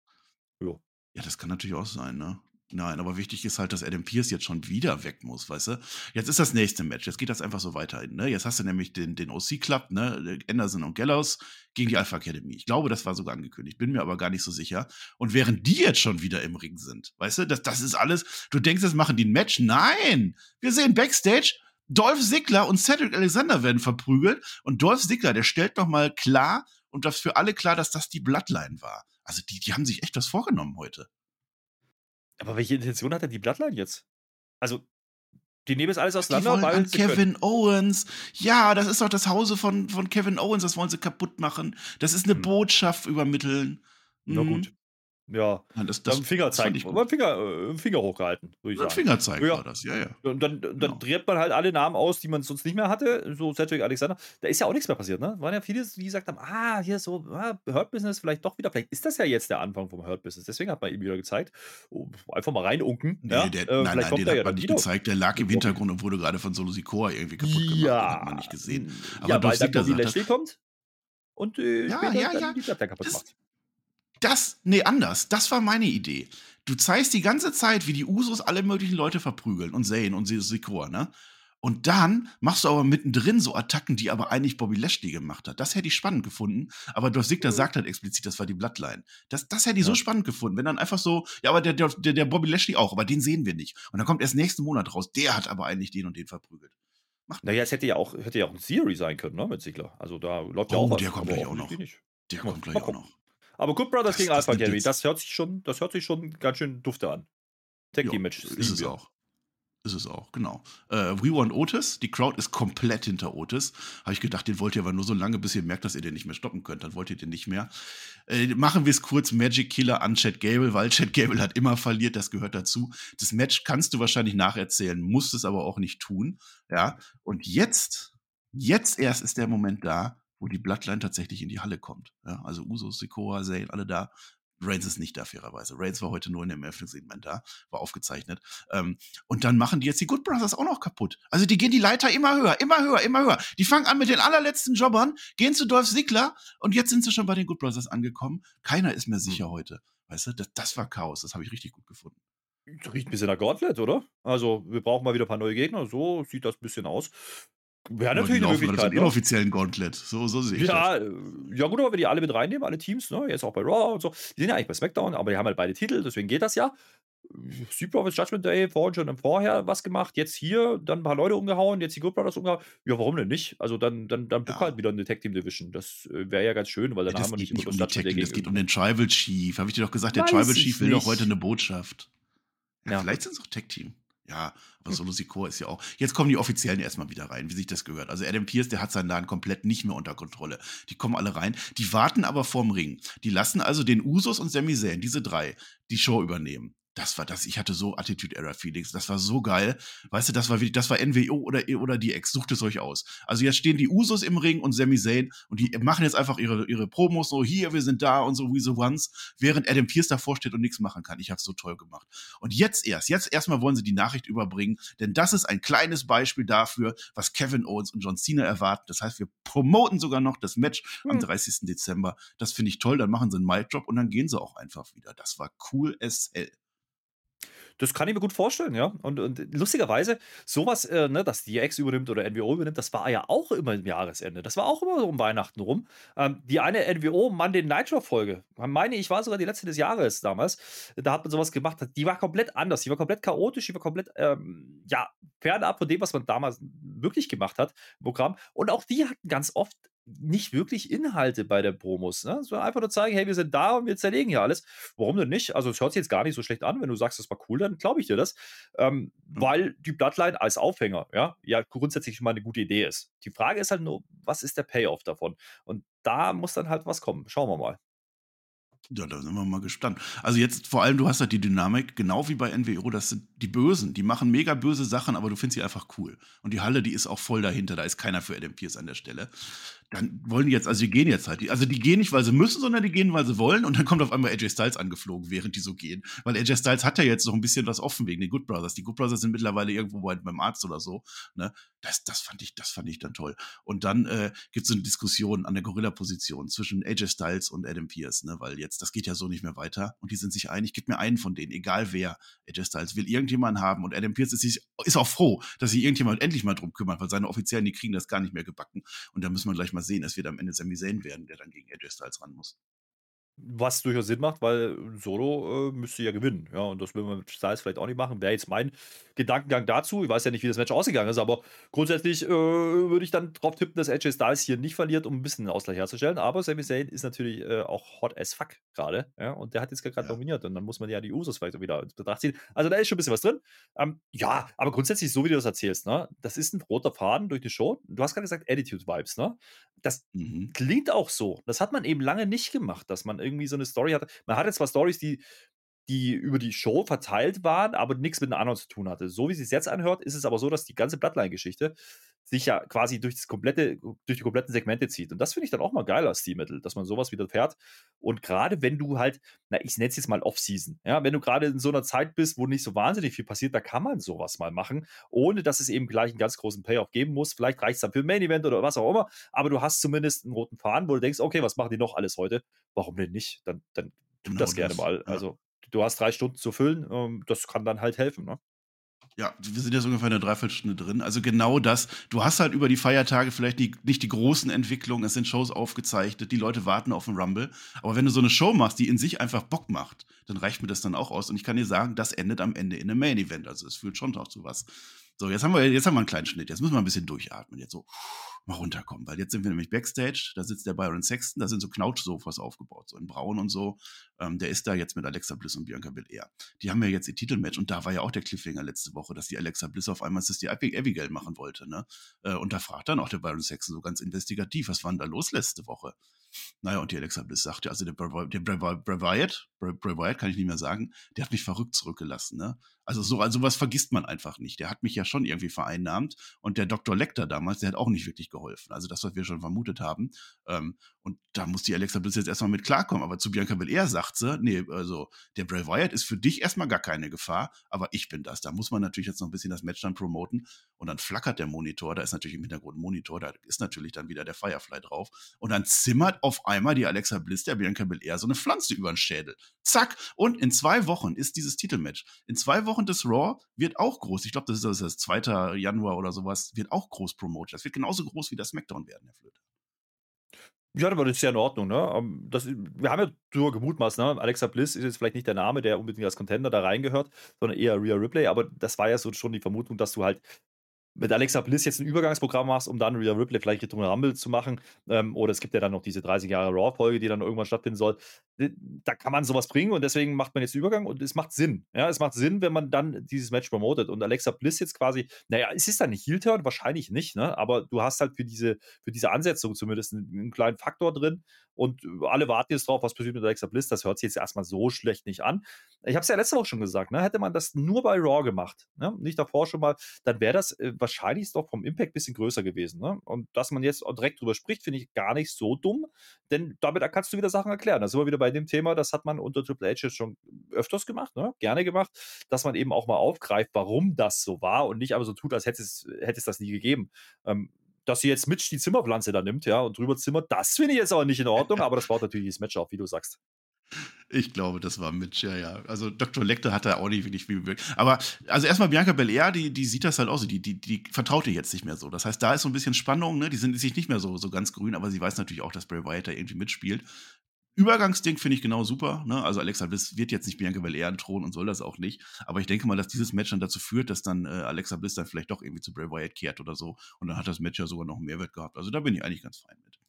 Jo. Ja, das kann natürlich auch sein, ne? Nein, aber wichtig ist halt, dass Adam Pierce jetzt schon wieder weg muss, weißt du? Jetzt ist das nächste Match. Jetzt geht das einfach so weiter. Ne? Jetzt hast du nämlich den, den OC-Club, ne? Anderson und Gallows gegen die Alpha Academy. Ich glaube, das war sogar angekündigt. Bin mir aber gar nicht so sicher. Und während die jetzt schon wieder im Ring sind, weißt du, das, das ist alles. Du denkst, das machen die ein Match? Nein! Wir sehen Backstage. Dolph Ziggler und Cedric Alexander werden verprügelt. Und Dolph Ziggler, der stellt doch mal klar, und das für alle klar, dass das die Bloodline war. Also die, die haben sich echt was vorgenommen heute. Aber welche Intention hat denn die Bloodline jetzt? Also, die nehmen es alles auseinander. Die wollen an Kevin können. Owens. Ja, das ist doch das Hause von, von Kevin Owens, das wollen sie kaputt machen. Das ist eine hm. Botschaft übermitteln. Na gut. Ja, das, das, Finger zeigen, Finger, äh, Finger hochgehalten, würde ich sagen. Finger zeigen ja. war das, ja, ja. Und dann, dann genau. dreht man halt alle Namen aus, die man sonst nicht mehr hatte, so Cedric Alexander. Da ist ja auch nichts mehr passiert, ne? Waren ja viele, die gesagt haben, ah, hier so, ah, Hurt Business vielleicht doch wieder, vielleicht ist das ja jetzt der Anfang vom Hurt Business. Deswegen hat man ihm wieder gezeigt, oh, einfach mal reinunken. Nee, ja? der, äh, nein, nein, den hat man nicht gezeigt, der lag im Hintergrund und wurde gerade von Solo Sikoa irgendwie kaputt gemacht. Ja. Den hat man nicht gesehen. Aber ja, weil dann Lashley kommt und äh, ja, ja, ja. die Bloodline kaputt macht. Das, nee, anders. Das war meine Idee. Du zeigst die ganze Zeit, wie die Usos alle möglichen Leute verprügeln und Zane und Sikor, ne? Und dann machst du aber mittendrin so Attacken, die aber eigentlich Bobby Lashley gemacht hat. Das hätte ich spannend gefunden. Aber Dolph Ziggler sagt halt explizit, das war die Bloodline. Das, das hätte ich ja. so spannend gefunden. Wenn dann einfach so, ja, aber der, der, der Bobby Lashley auch, aber den sehen wir nicht. Und dann kommt erst nächsten Monat raus, der hat aber eigentlich den und den verprügelt. Macht naja, es hätte ja auch, hätte ja auch ein Theory sein können, ne, mit Ziggler. Also da läuft ja oh, auch was. der kommt gleich auch noch. Der kommt gleich auch noch. Aber Good Brothers das, gegen Alpha Academy, das hört sich schon, das hört sich schon ganz schön dufte an. Tag Team Match. Ist es auch. Ist es auch, genau. Äh, We Want Otis, die Crowd ist komplett hinter Otis. Habe ich gedacht, den wollt ihr aber nur so lange, bis ihr merkt, dass ihr den nicht mehr stoppen könnt. Dann wollt ihr den nicht mehr. Äh, machen wir es kurz: Magic Killer an Chad Gable, weil Chad Gable hat immer verliert, das gehört dazu. Das Match kannst du wahrscheinlich nacherzählen, musst es aber auch nicht tun. Ja, und jetzt, jetzt erst ist der Moment da, wo die Bloodline tatsächlich in die Halle kommt. Ja, also Usos, Sikoa, Zane, alle da. Reigns ist nicht da, fairerweise. Reigns war heute nur in dem Eröffnungssegment da, war aufgezeichnet. Ähm, und dann machen die jetzt die Good Brothers auch noch kaputt. Also die gehen die Leiter immer höher, immer höher, immer höher. Die fangen an mit den allerletzten Jobbern, gehen zu Dolph Ziggler und jetzt sind sie schon bei den Good Brothers angekommen. Keiner ist mehr sicher mhm. heute. Weißt du, das, das war Chaos, das habe ich richtig gut gefunden. Riecht ein bisschen nach Gauntlet, oder? Also, wir brauchen mal wieder ein paar neue Gegner. So sieht das ein bisschen aus. Wäre natürlich eine Möglichkeit. Ne? inoffiziellen Gauntlet. So, so sehe ich ja, das. Ja, gut, aber wenn die alle mit reinnehmen, alle Teams, ne? jetzt auch bei Raw und so. Die sind ja eigentlich bei SmackDown, aber die haben halt beide Titel, deswegen geht das ja. Street Profits Judgment Day vorhin schon im Vorher was gemacht, jetzt hier, dann ein paar Leute umgehauen, jetzt die Good Brothers umgehauen. Ja, warum denn nicht? Also dann, dann, dann book Ja. halt wieder eine Tag Team Division. Das äh, wäre ja ganz schön, weil dann das haben wir nicht nicht um die Tech Day das geht um den Tribal Chief. Habe ich dir doch gesagt, der Weiß Tribal Chief will doch nicht. heute eine Botschaft. Ja, Ja. vielleicht sind es auch Tech Team. Ja, aber Solo Sikoa ist ja auch. Jetzt kommen die Offiziellen erstmal wieder rein, wie sich das gehört. Also Adam Pierce, der hat seinen Laden komplett nicht mehr unter Kontrolle. Die kommen alle rein. Die warten aber vorm Ring. Die lassen also den Usos und Sami Zayn, diese drei, die Show übernehmen. Das war das. Ich hatte so Attitude Error Feelings. Das war so geil. Weißt du, das war wirklich, das war NWO oder, oder die Ex. Sucht es euch aus. Also jetzt stehen die Usos im Ring und Sami Zayn und die machen jetzt einfach ihre, ihre Promos so, hier, wir sind da und so, wie so once, während Adam Pierce davor steht und nichts machen kann. Ich habe so toll gemacht. Und jetzt erst, jetzt erstmal wollen sie die Nachricht überbringen, denn das ist ein kleines Beispiel dafür, was Kevin Owens und John Cena erwarten. Das heißt, wir promoten sogar noch das Match am Hm. 30. Dezember. Das finde ich toll. Dann machen sie einen Mic-Drop und dann gehen sie auch einfach wieder. Das war cool as hell. Das kann ich mir gut vorstellen, ja. Und, und lustigerweise, sowas, äh, ne, dass die Ex übernimmt oder NWO übernimmt, das war ja auch immer im Jahresende. Das war auch immer so um Weihnachten rum. Ähm, die eine NWO Monday Nitro Folge, meine ich, war sogar die letzte des Jahres damals. Da hat man sowas gemacht, die war komplett anders. Die war komplett chaotisch, die war komplett, ähm, ja, fernab von dem, was man damals wirklich gemacht hat Programm. Und auch die hatten ganz oft nicht wirklich Inhalte bei der Promos. Ne? So einfach nur zeigen, hey, wir sind da und wir zerlegen hier alles. Warum denn nicht? Also es hört sich jetzt gar nicht so schlecht an. Wenn du sagst, das war cool, dann glaube ich dir das. Ähm, Mhm. Weil die Bloodline als Aufhänger, ja, ja, grundsätzlich schon mal eine gute Idee ist. Die Frage ist halt nur, was ist der Payoff davon? Und da muss dann halt was kommen. Schauen wir mal. Ja, da sind wir mal gespannt. Also jetzt vor allem, du hast halt die Dynamik, genau wie bei NWO, das sind die Bösen, die machen mega böse Sachen, aber du findest sie einfach cool. Und die Halle, die ist auch voll dahinter, da ist keiner für Adam Pierce an der Stelle. Dann wollen die jetzt, also die gehen jetzt halt, also die gehen nicht, weil sie müssen, sondern die gehen, weil sie wollen. Und dann kommt auf einmal AJ Styles angeflogen, während die so gehen. Weil AJ Styles hat ja jetzt noch ein bisschen was offen wegen den Good Brothers. Die Good Brothers sind mittlerweile irgendwo bei, beim Arzt oder so. Ne? Das, das, fand ich, das fand ich dann toll. Und dann äh, gibt es so eine Diskussion an der Gorilla-Position zwischen AJ Styles und Adam Pierce, ne? weil jetzt, das geht ja so nicht mehr weiter. Und die sind sich einig, gib mir einen von denen, egal wer. AJ Styles will irgendjemanden haben und Adam Pierce ist, sich, ist auch froh, dass sich irgendjemand endlich mal drum kümmert, weil seine Offiziellen, die kriegen das gar nicht mehr gebacken. Und da müssen wir gleich mal sehen, es wird am Ende Sami Zayn werden, der dann gegen AJ Styles ran muss. Was durchaus Sinn macht, weil Solo äh, müsste ja gewinnen. Ja, und das will man mit Styles vielleicht auch nicht machen. Wäre jetzt mein Gedankengang dazu. Ich weiß ja nicht, wie das Match ausgegangen ist, aber grundsätzlich äh, würde ich dann drauf tippen, dass AJ Styles hier nicht verliert, um ein bisschen einen Ausgleich herzustellen. Aber Sami Zayn ist natürlich äh, auch hot as fuck gerade. Ja, und der hat jetzt gerade Ja. dominiert. Und dann muss man ja die Usos vielleicht auch wieder in Betracht ziehen. Also da ist schon ein bisschen was drin. Ähm, ja, aber grundsätzlich, so wie du das erzählst, ne, das ist ein roter Faden durch die Show. Du hast gerade gesagt, Attitude-Vibes, ne? Das Mhm. klingt auch so. Das hat man eben lange nicht gemacht, dass man irgendwie so eine Story hatte. Man hatte zwar Stories, die, die über die Show verteilt waren, aber nichts mit den anderen zu tun hatte. So wie es sich jetzt anhört, ist es aber so, dass die ganze Bloodline-Geschichte sich ja quasi durch das komplette, durch die kompletten Segmente zieht. Und das finde ich dann auch mal geil als Stilmittel, dass man sowas wieder fährt. Und gerade wenn du halt, na, ich nenne es jetzt mal Off-Season, ja, wenn du gerade in so einer Zeit bist, wo nicht so wahnsinnig viel passiert, da kann man sowas mal machen, ohne dass es eben gleich einen ganz großen Payoff geben muss. Vielleicht reicht es dann für ein Main-Event oder was auch immer, aber du hast zumindest einen roten Faden, wo du denkst, okay, was machen die noch alles heute? Warum denn nicht? Dann, dann tu Genau das gerne das, mal. ja. Also, du hast drei Stunden zu füllen, ähm, das kann dann halt helfen, ne? Ja, wir sind jetzt ungefähr eine Dreiviertelstunde drin. Also genau das. Du hast halt über die Feiertage vielleicht die, nicht die großen Entwicklungen. Es sind Shows aufgezeichnet. Die Leute warten auf den Rumble. Aber wenn du so eine Show machst, die in sich einfach Bock macht, dann reicht mir das dann auch aus. Und ich kann dir sagen, das endet am Ende in einem Main Event. Also es fühlt schon auch zu was. So, jetzt haben wir, jetzt haben wir einen kleinen Schnitt. Jetzt müssen wir ein bisschen durchatmen. Jetzt so mal runterkommen. Weil jetzt sind wir nämlich Backstage. Da sitzt der Byron Sexton. Da sind so Knautschsofas aufgebaut. So in Braun und so. Ähm, der ist da jetzt mit Alexa Bliss und Bianca Belair. Die haben ja jetzt ihr Titelmatch und da war ja auch der Cliffhanger letzte Woche, dass die Alexa Bliss auf einmal Sister Abigail machen wollte. Ne? Äh, Und da fragt dann auch der Byron Saxon so ganz investigativ, was war denn da los letzte Woche? Naja, und die Alexa Bliss sagte, also der Wy- der Bray Bray Wyatt kann ich nicht mehr sagen, der hat mich verrückt zurückgelassen. Ne? Also so, also was vergisst man einfach nicht. Der hat mich ja schon irgendwie vereinnahmt und der Dr. Lecter damals, der hat auch nicht wirklich geholfen. Also das, was wir schon vermutet haben. Ähm, und da muss die Alexa Bliss jetzt erstmal mit klarkommen. Aber zu Bianca Belair sagt sie, nee, also der Bray Wyatt ist für dich erstmal gar keine Gefahr, aber ich bin das. Da muss man natürlich jetzt noch ein bisschen das Match dann promoten und dann flackert der Monitor, da ist natürlich im Hintergrund ein Monitor, da ist natürlich dann wieder der Firefly drauf und dann zimmert auf einmal die Alexa Bliss der Bianca Belair so eine Pflanze über den Schädel. Zack! Und in zwei Wochen ist dieses Titelmatch. In zwei Wochen des Raw wird auch groß. Ich glaube, das ist das, das 2. Januar oder sowas, wird auch groß promotet. Das wird genauso groß wie das SmackDown werden, Herr Flöte. Ja, aber das ist ja in Ordnung, ne? Ähm, das, wir haben ja drüber gemutmaßt, ne? Alexa Bliss ist jetzt vielleicht nicht der Name, der unbedingt als Contender da reingehört, sondern eher Rhea Ripley, aber das war ja so schon die Vermutung, dass du halt mit Alexa Bliss jetzt ein Übergangsprogramm machst, um dann Rhea Ripley vielleicht Richtung Rumble zu machen. Ähm, oder es gibt ja dann noch diese 30 Jahre Raw-Folge, die dann irgendwann stattfinden soll. Da kann man sowas bringen und deswegen macht man jetzt den Übergang und es macht Sinn. Ja, es macht Sinn, wenn man dann dieses Match promotet. Und Alexa Bliss jetzt quasi, naja, es ist dann nicht Heel-Turn, wahrscheinlich nicht, ne? Aber du hast halt für diese, für diese Ansetzung zumindest einen, einen kleinen Faktor drin. Und alle warten jetzt drauf, was passiert mit Alexa Bliss. Das hört sich jetzt erstmal so schlecht nicht an. Ich habe es ja letzte Woche schon gesagt, ne? hätte man das nur bei Raw gemacht, ne? nicht davor schon mal, dann wäre das äh, wahrscheinlich doch vom Impact ein bisschen größer gewesen. Ne? Und dass man jetzt direkt drüber spricht, finde ich gar nicht so dumm, denn damit kannst du wieder Sachen erklären. Da sind wir wieder bei dem Thema, das hat man unter Triple H jetzt schon öfters gemacht, ne? gerne gemacht, dass man eben auch mal aufgreift, warum das so war und nicht aber so tut, als hätte es, hätte es das nie gegeben. Ähm, dass sie jetzt Mitch die Zimmerpflanze da nimmt, ja, und drüber zimmert, das finde ich jetzt aber nicht in Ordnung, aber das baut natürlich das Match auf, wie du sagst. Ich glaube, das war Mitch, ja, ja. Also Dr. Lecter hat da auch nicht wirklich viel bewirkt. Aber also erstmal Bianca Belair, die, die sieht das halt auch so, die, die, die vertraut ihr jetzt nicht mehr so. Das heißt, da ist so ein bisschen Spannung, ne? Die sind sich nicht mehr so, so ganz grün, aber sie weiß natürlich auch, dass Bray Wyatt da irgendwie mitspielt. Übergangsding finde ich genau super. Ne? Also Alexa Bliss wird jetzt nicht Bianca Belair thronen und soll das auch nicht. Aber ich denke mal, dass dieses Match dann dazu führt, dass dann äh, Alexa Bliss dann vielleicht doch irgendwie zu Bray Wyatt kehrt oder so. Und dann hat das Match ja sogar noch einen Mehrwert gehabt. Also da bin ich eigentlich ganz fein mit.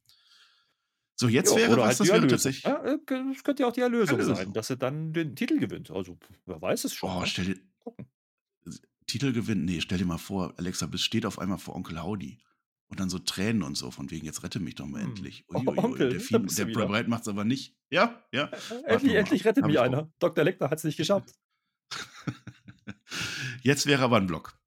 So, jetzt jo, wäre was, halt das wäre tatsächlich. Ja, äh, das könnte ja auch die Erlösung, Erlösung, sein, dass er dann den Titel gewinnt. Also, wer weiß es schon. Oh, stell dir. Titel gewinnen? Nee, stell dir mal vor, Alexa Bliss steht auf einmal vor Onkel Howdy. Und dann so Tränen und so, von wegen, jetzt rette mich doch mal hm. endlich. Ui, ui, ui, Onkel, der Film, der Breit macht es aber nicht. Ja, ja. endlich, endlich rettet mich einer. Dr. Lecter hat es nicht geschafft. <laughs> jetzt wäre aber ein Block.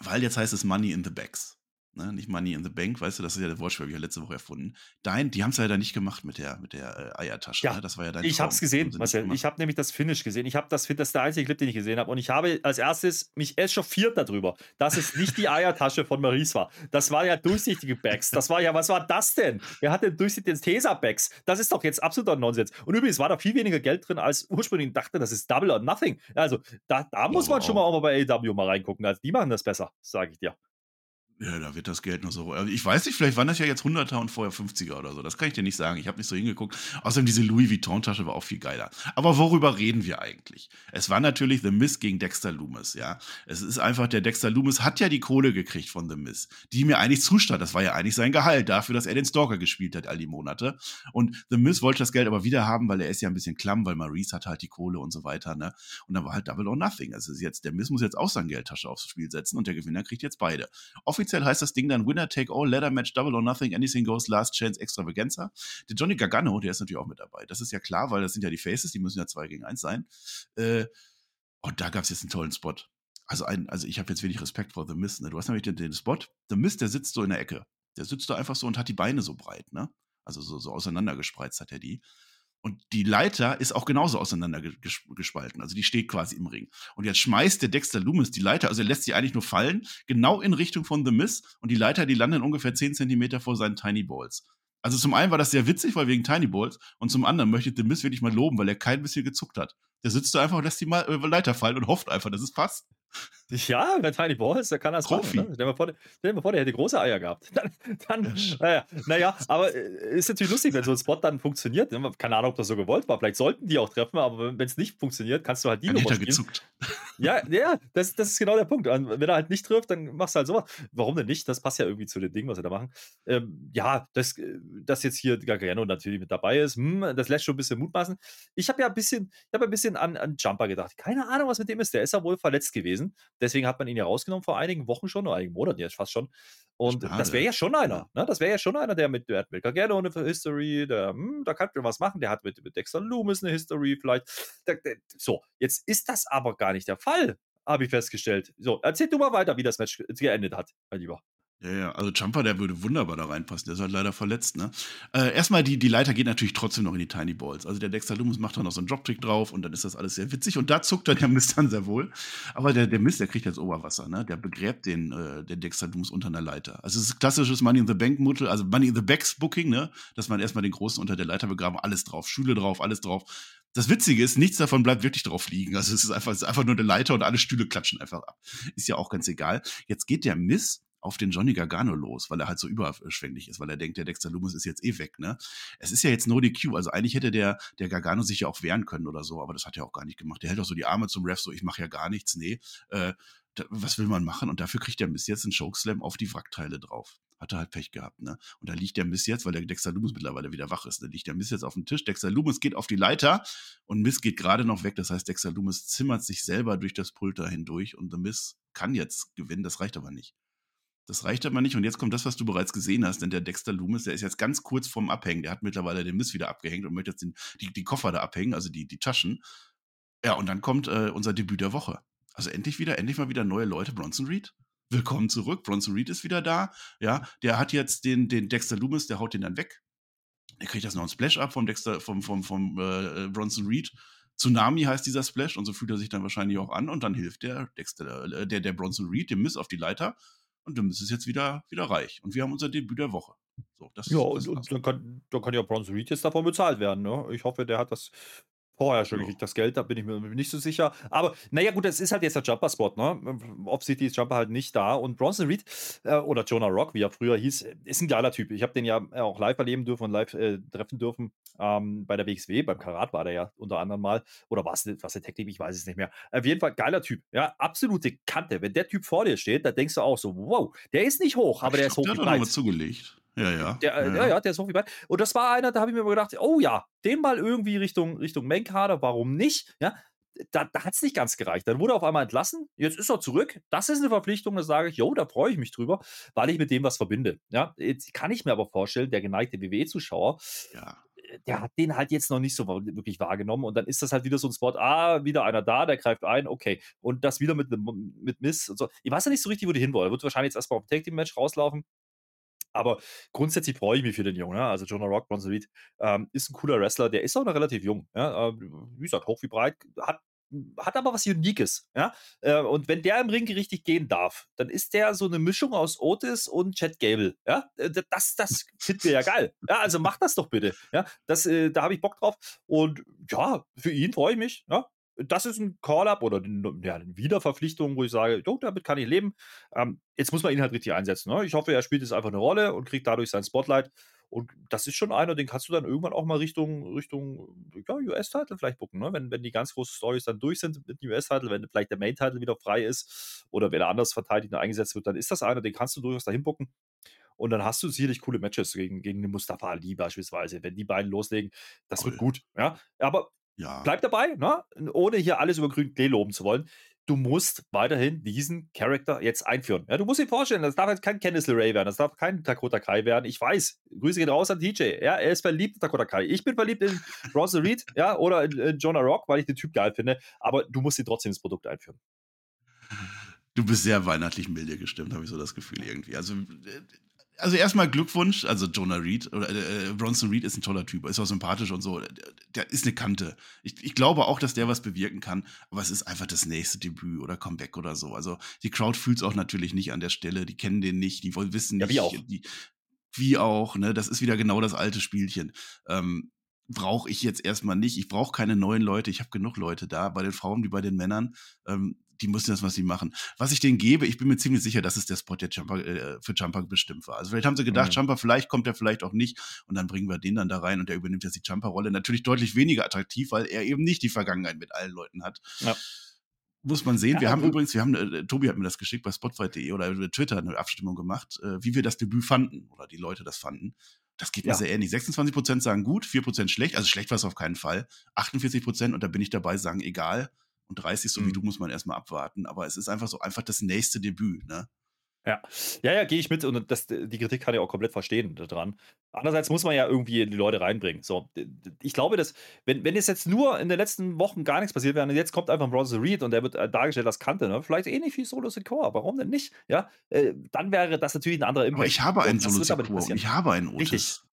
Weil jetzt heißt es Money in the Bags. Ne? Nicht Money in the Bank, weißt du, das ist ja der Wortspiel, habe ich ja letzte Woche erfunden. Dein, die haben es leider nicht gemacht mit der, mit der äh, Eiertasche. Ja, ne? das war ja dein Ich habe es gesehen, Marcel. Ich habe nämlich das Finish gesehen. Ich habe das, das ist der einzige Clip, den ich gesehen habe. Und ich habe als erstes mich echauffiert darüber, dass es nicht die Eiertasche von Maurice war. Das war ja durchsichtige Bags. Das war ja, was war das denn? Wer hat denn durchsichtige Tesa-Bags? Das ist doch jetzt absoluter Nonsens. Und übrigens war da viel weniger Geld drin, als ursprünglich dachte, das ist Double or Nothing. Also, da, da muss man schon mal auch mal bei AW mal reingucken. Also, die machen das besser, sage ich dir. Ja, da wird das Geld noch so. Also ich weiß nicht, vielleicht waren das ja jetzt 100er und vorher 50er oder so. Das kann ich dir nicht sagen. Ich habe nicht so hingeguckt. Außerdem diese Louis Vuitton-Tasche war auch viel geiler. Aber worüber reden wir eigentlich? Es war natürlich The Miss gegen Dexter Loomis, ja. Es ist einfach, der Dexter Loomis hat ja die Kohle gekriegt von The Miss, die mir eigentlich zustand. Das war ja eigentlich sein Gehalt dafür, dass er den Stalker gespielt hat all die Monate. Und The Miss wollte das Geld aber wieder haben, weil er ist ja ein bisschen klamm, weil Maurice hat halt die Kohle und so weiter, ne. Und dann war halt Double or Nothing. Also jetzt, der Miss muss jetzt auch seine Geldtasche aufs Spiel setzen und der Gewinner kriegt jetzt beide. Offiziell offiziell heißt das Ding dann Winner Take All, Ladder Match, Double or Nothing, Anything Goes, Last Chance, Extravaganza. Der Johnny Gargano, der ist natürlich auch mit dabei. Das ist ja klar, weil das sind ja die Faces, die müssen ja zwei gegen eins sein. Äh, und da gab es jetzt einen tollen Spot. Also, ein, also ich habe jetzt wenig Respekt vor The Mist. Ne? Du hast nämlich den, den Spot. The Mist, der sitzt so in der Ecke. Der sitzt da einfach so und hat die Beine so breit, ne? Also so, so auseinandergespreizt hat er die. Und die Leiter ist auch genauso auseinandergespalten. Also die steht quasi im Ring. Und jetzt schmeißt der Dexter Loomis die Leiter, also er lässt sie eigentlich nur fallen, genau in Richtung von The Miss. Und die Leiter, die landen ungefähr 10 Zentimeter vor seinen Tiny Balls. Also zum einen war das sehr witzig, weil wegen Tiny Balls. Und zum anderen möchte The Miss wirklich mal loben, weil er kein bisschen gezuckt hat. Der sitzt da einfach und lässt die äh, Leiter fallen und hofft einfach, dass es passt. Ja, wenn Tiny Balls, da kann er es machen. Ne? Stell, dir mal vor, stell dir mal vor, der hätte große Eier gehabt. <laughs> Dann, dann naja, naja, aber äh, ist natürlich lustig, wenn so ein Spot dann funktioniert. Ne? Keine Ahnung, ob das so gewollt war. Vielleicht sollten die auch treffen, aber wenn es nicht funktioniert, kannst du halt die Nummer spielen. Gezuckt. Ja, ja, das, das ist genau der Punkt. Wenn er halt nicht trifft, dann machst du halt sowas. Warum denn nicht? Das passt ja irgendwie zu dem Ding, was sie da machen. Ähm, ja, dass, dass jetzt hier Gargano natürlich mit dabei ist, hm, das lässt schon ein bisschen mutmaßen. Ich habe ja ein bisschen, ich habe ein bisschen an, an Jumper gedacht. Keine Ahnung, was mit dem ist. Der ist ja wohl verletzt gewesen. Deswegen hat man ihn ja rausgenommen vor einigen Wochen schon, oder einigen Monaten jetzt fast schon. Und Schade. das wäre ja schon einer. Ne? Das wäre ja schon einer, der mit, der hat mit Gargano eine History, der, hm, da kann man was machen. Der hat mit, mit Dexter Loomis eine History vielleicht. Der, der, so, jetzt ist das aber gar nicht der Fall, habe ich festgestellt. So, erzähl du mal weiter, wie das Match geendet hat, mein Lieber. Ja, ja, also Jumper, der würde wunderbar da reinpassen. Der ist halt leider verletzt, ne? Äh, erstmal, die, die Leiter geht natürlich trotzdem noch in die Tiny Balls. Also der Dexter Loomis macht da noch so einen Droptrick drauf und dann ist das alles sehr witzig und da zuckt dann der Mist dann sehr wohl. Aber der, der Mist, der kriegt jetzt Oberwasser, ne? Der begräbt den, äh, den Dexter Loomis unter einer Leiter. Also es ist klassisches Money in the Bank Mutter, also Money in the Backs Booking, ne? Dass man erstmal den Großen unter der Leiter begraben, alles drauf, Schüle drauf, alles drauf. Das Witzige ist, nichts davon bleibt wirklich drauf liegen. Also es ist einfach, es ist einfach nur eine Leiter und alle Stühle klatschen einfach ab. Ist ja auch ganz egal. Jetzt geht der Miss auf den Johnny Gargano los, weil er halt so überschwänglich ist, weil er denkt, der Dexter Loomis ist jetzt eh weg, ne? Es ist ja jetzt no DQ, also eigentlich hätte der, der Gargano sich ja auch wehren können oder so, aber das hat er auch gar nicht gemacht. Der hält auch so die Arme zum Ref, so ich mache ja gar nichts, nee. Äh, was will man machen? Und dafür kriegt der Miss jetzt einen Chokeslam auf die Wrackteile drauf. Hat er halt Pech gehabt, ne? Und da liegt der Miss jetzt, weil der Dexter Loomis mittlerweile wieder wach ist, da liegt der Miss jetzt auf dem Tisch. Dexter Loomis geht auf die Leiter und Miss geht gerade noch weg. Das heißt, Dexter Loomis zimmert sich selber durch das Pult da hindurch und The Miss kann jetzt gewinnen. Das reicht aber nicht. Das reicht aber nicht. Und jetzt kommt das, was du bereits gesehen hast, denn der Dexter Loomis, der ist jetzt ganz kurz vorm Abhängen. Der hat mittlerweile den Miss wieder abgehängt und möchte jetzt den, die, die Koffer da abhängen, also die, die Taschen. Ja, und dann kommt äh, unser Debüt der Woche. Also endlich wieder, endlich mal wieder neue Leute. Bronson Reed. Willkommen zurück. Bronson Reed ist wieder da. Ja, der hat jetzt den, den Dexter Loomis, der haut den dann weg. Der kriegt das noch ein Splash ab vom Dexter, vom, vom, vom äh, Bronson Reed. Tsunami heißt dieser Splash und so fühlt er sich dann wahrscheinlich auch an und dann hilft der Dexter, äh, der, der Bronson Reed dem Miss auf die Leiter und dem Miss ist jetzt wieder, wieder reich. Und wir haben unser Debüt der Woche. So, das, ja, das und, und dann, kann, dann kann ja Bronson Reed jetzt davon bezahlt werden. Ne? Ich hoffe, der hat das Vorher schon gekriegt das Geld, da bin ich mir nicht so sicher. Aber naja, gut, das ist halt jetzt der Jumper-Spot, ne? Off-City ist Jumper halt nicht da. Und Bronson Reed äh, oder Jonah Rock, wie er früher hieß, ist ein geiler Typ. Ich habe den ja auch live erleben dürfen und live äh, treffen dürfen ähm, bei der WXW. Beim Karat war der ja unter anderem mal. Oder war es der Tech-Team? Ich weiß es nicht mehr. Auf jeden Fall geiler Typ. Ja, absolute Kante. Wenn der Typ vor dir steht, da denkst du auch so, wow, der ist nicht hoch, aber ich der ist hoch. Der hat nochmal zugelegt. Ja, ja. Der, ja, ja, ja, der ist hochgeballt. Und das war einer, da habe ich mir gedacht, oh ja, den mal irgendwie Richtung, Richtung Main-Kader, warum nicht? Ja, da, da hat es nicht ganz gereicht. Dann wurde er auf einmal entlassen. Jetzt ist er zurück. Das ist eine Verpflichtung, da sage ich, jo, da freue ich mich drüber, weil ich mit dem was verbinde. Ja, jetzt kann ich mir aber vorstellen, der geneigte WWE-Zuschauer, ja. der hat den halt jetzt noch nicht so wirklich wahrgenommen. Und dann ist das halt wieder so ein Spot, ah, wieder einer da, der greift ein, okay. Und das wieder mit, mit Miss und so. Ich weiß ja nicht so richtig, wo die hinwollen. Er wird wahrscheinlich jetzt erstmal auf dem Tag-Team-Match rauslaufen. Aber grundsätzlich freue ich mich für den Jungen. Also Jonah Rock, Bronson Reed, ähm, ist ein cooler Wrestler. Der ist auch noch relativ jung. Ja? Äh, wie gesagt, hoch wie breit, hat hat aber was Uniques, ja. Äh, und wenn der im Ring richtig gehen darf, dann ist der so eine Mischung aus Otis und Chad Gable, ja. Äh, das, das finden wir ja geil. Ja, also mach das doch bitte, ja. Das, äh, da habe ich Bock drauf. Und ja, für ihn freue ich mich, ja das ist ein Call-up oder ja, eine Wiederverpflichtung, wo ich sage, damit kann ich leben. Ähm, jetzt muss man ihn halt richtig einsetzen. Ne? Ich hoffe, er spielt jetzt einfach eine Rolle und kriegt dadurch sein Spotlight. Und das ist schon einer, den kannst du dann irgendwann auch mal Richtung, Richtung ja, US-Title vielleicht gucken, ne? wenn, wenn die ganz großen Stories dann durch sind mit dem US-Title, wenn vielleicht der Main-Title wieder frei ist oder wenn er anders verteidigt und eingesetzt wird, dann ist das einer, den kannst du durchaus dahin bucken. Und dann hast du sicherlich coole Matches gegen, gegen den Mustafa Ali beispielsweise. Wenn die beiden loslegen, das Toll. wird gut. Ja? Aber ja. Bleib dabei, ne? ohne hier alles über grün Klee loben zu wollen. Du musst weiterhin diesen Charakter jetzt einführen. Ja, du musst dir vorstellen, das darf jetzt kein Candice LeRae werden, das darf kein Dakota Kai werden. Ich weiß, Grüße gehen raus an TJ. Ja, er ist verliebt in Dakota Kai. Ich bin verliebt in Bronson Reed, <laughs> ja, oder in, in Jonah Rock, weil ich den Typ geil finde. Aber du musst dir trotzdem das Produkt einführen. Du bist sehr weihnachtlich milde gestimmt, habe ich so das Gefühl irgendwie. Also also erstmal Glückwunsch, also Jonah Reed oder äh, Bronson Reed ist ein toller Typ, ist auch sympathisch und so. Der, der ist eine Kante. Ich, ich, glaube auch, dass der was bewirken kann, aber es ist einfach das nächste Debüt oder Comeback oder so. Also die Crowd fühlt es auch natürlich nicht an der Stelle, die kennen den nicht, die wollen wissen nicht. Ja, wie auch. Die, wie auch, ne? Das ist wieder genau das alte Spielchen. Ähm, brauche ich jetzt erstmal nicht. Ich brauche keine neuen Leute. Ich habe genug Leute da, bei den Frauen wie bei den Männern. Ähm, die müssen das, was sie machen. Was ich denen gebe, ich bin mir ziemlich sicher, dass es der Spot der Jumper, äh, für Jumper bestimmt war. Also vielleicht haben sie gedacht, mhm. Jumper, vielleicht kommt er, vielleicht auch nicht. Und dann bringen wir den dann da rein und der übernimmt jetzt die Jumper-Rolle. Natürlich deutlich weniger attraktiv, weil er eben nicht die Vergangenheit mit allen Leuten hat. Ja. Muss man sehen. Ja, wir haben übrigens, wir haben, äh, Tobi hat mir das geschickt bei spotfight.de oder über Twitter eine Abstimmung gemacht, äh, wie wir das Debüt fanden oder die Leute das fanden. Das geht mir ja. sehr ähnlich. 26% sagen gut, 4% schlecht. Also schlecht war es auf keinen Fall. 48% und da bin ich dabei, sagen egal. Und 30, so mhm. wie du, muss man erstmal abwarten. Aber es ist einfach so, einfach das nächste Debüt, ne? Ja, ja, ja gehe ich mit und das, die Kritik kann ich auch komplett verstehen daran. Andererseits muss man ja irgendwie die Leute reinbringen. So, ich glaube, dass, wenn, wenn es jetzt nur in den letzten Wochen gar nichts passiert wäre und jetzt kommt einfach Bronze Reed und der wird äh, dargestellt als Kante, ne? vielleicht ähnlich wie Solo Secure, warum denn nicht? Ja, äh, dann wäre das natürlich ein anderer Impact. Aber ich habe einen Solo Secure, ich habe einen Otis. Richtig.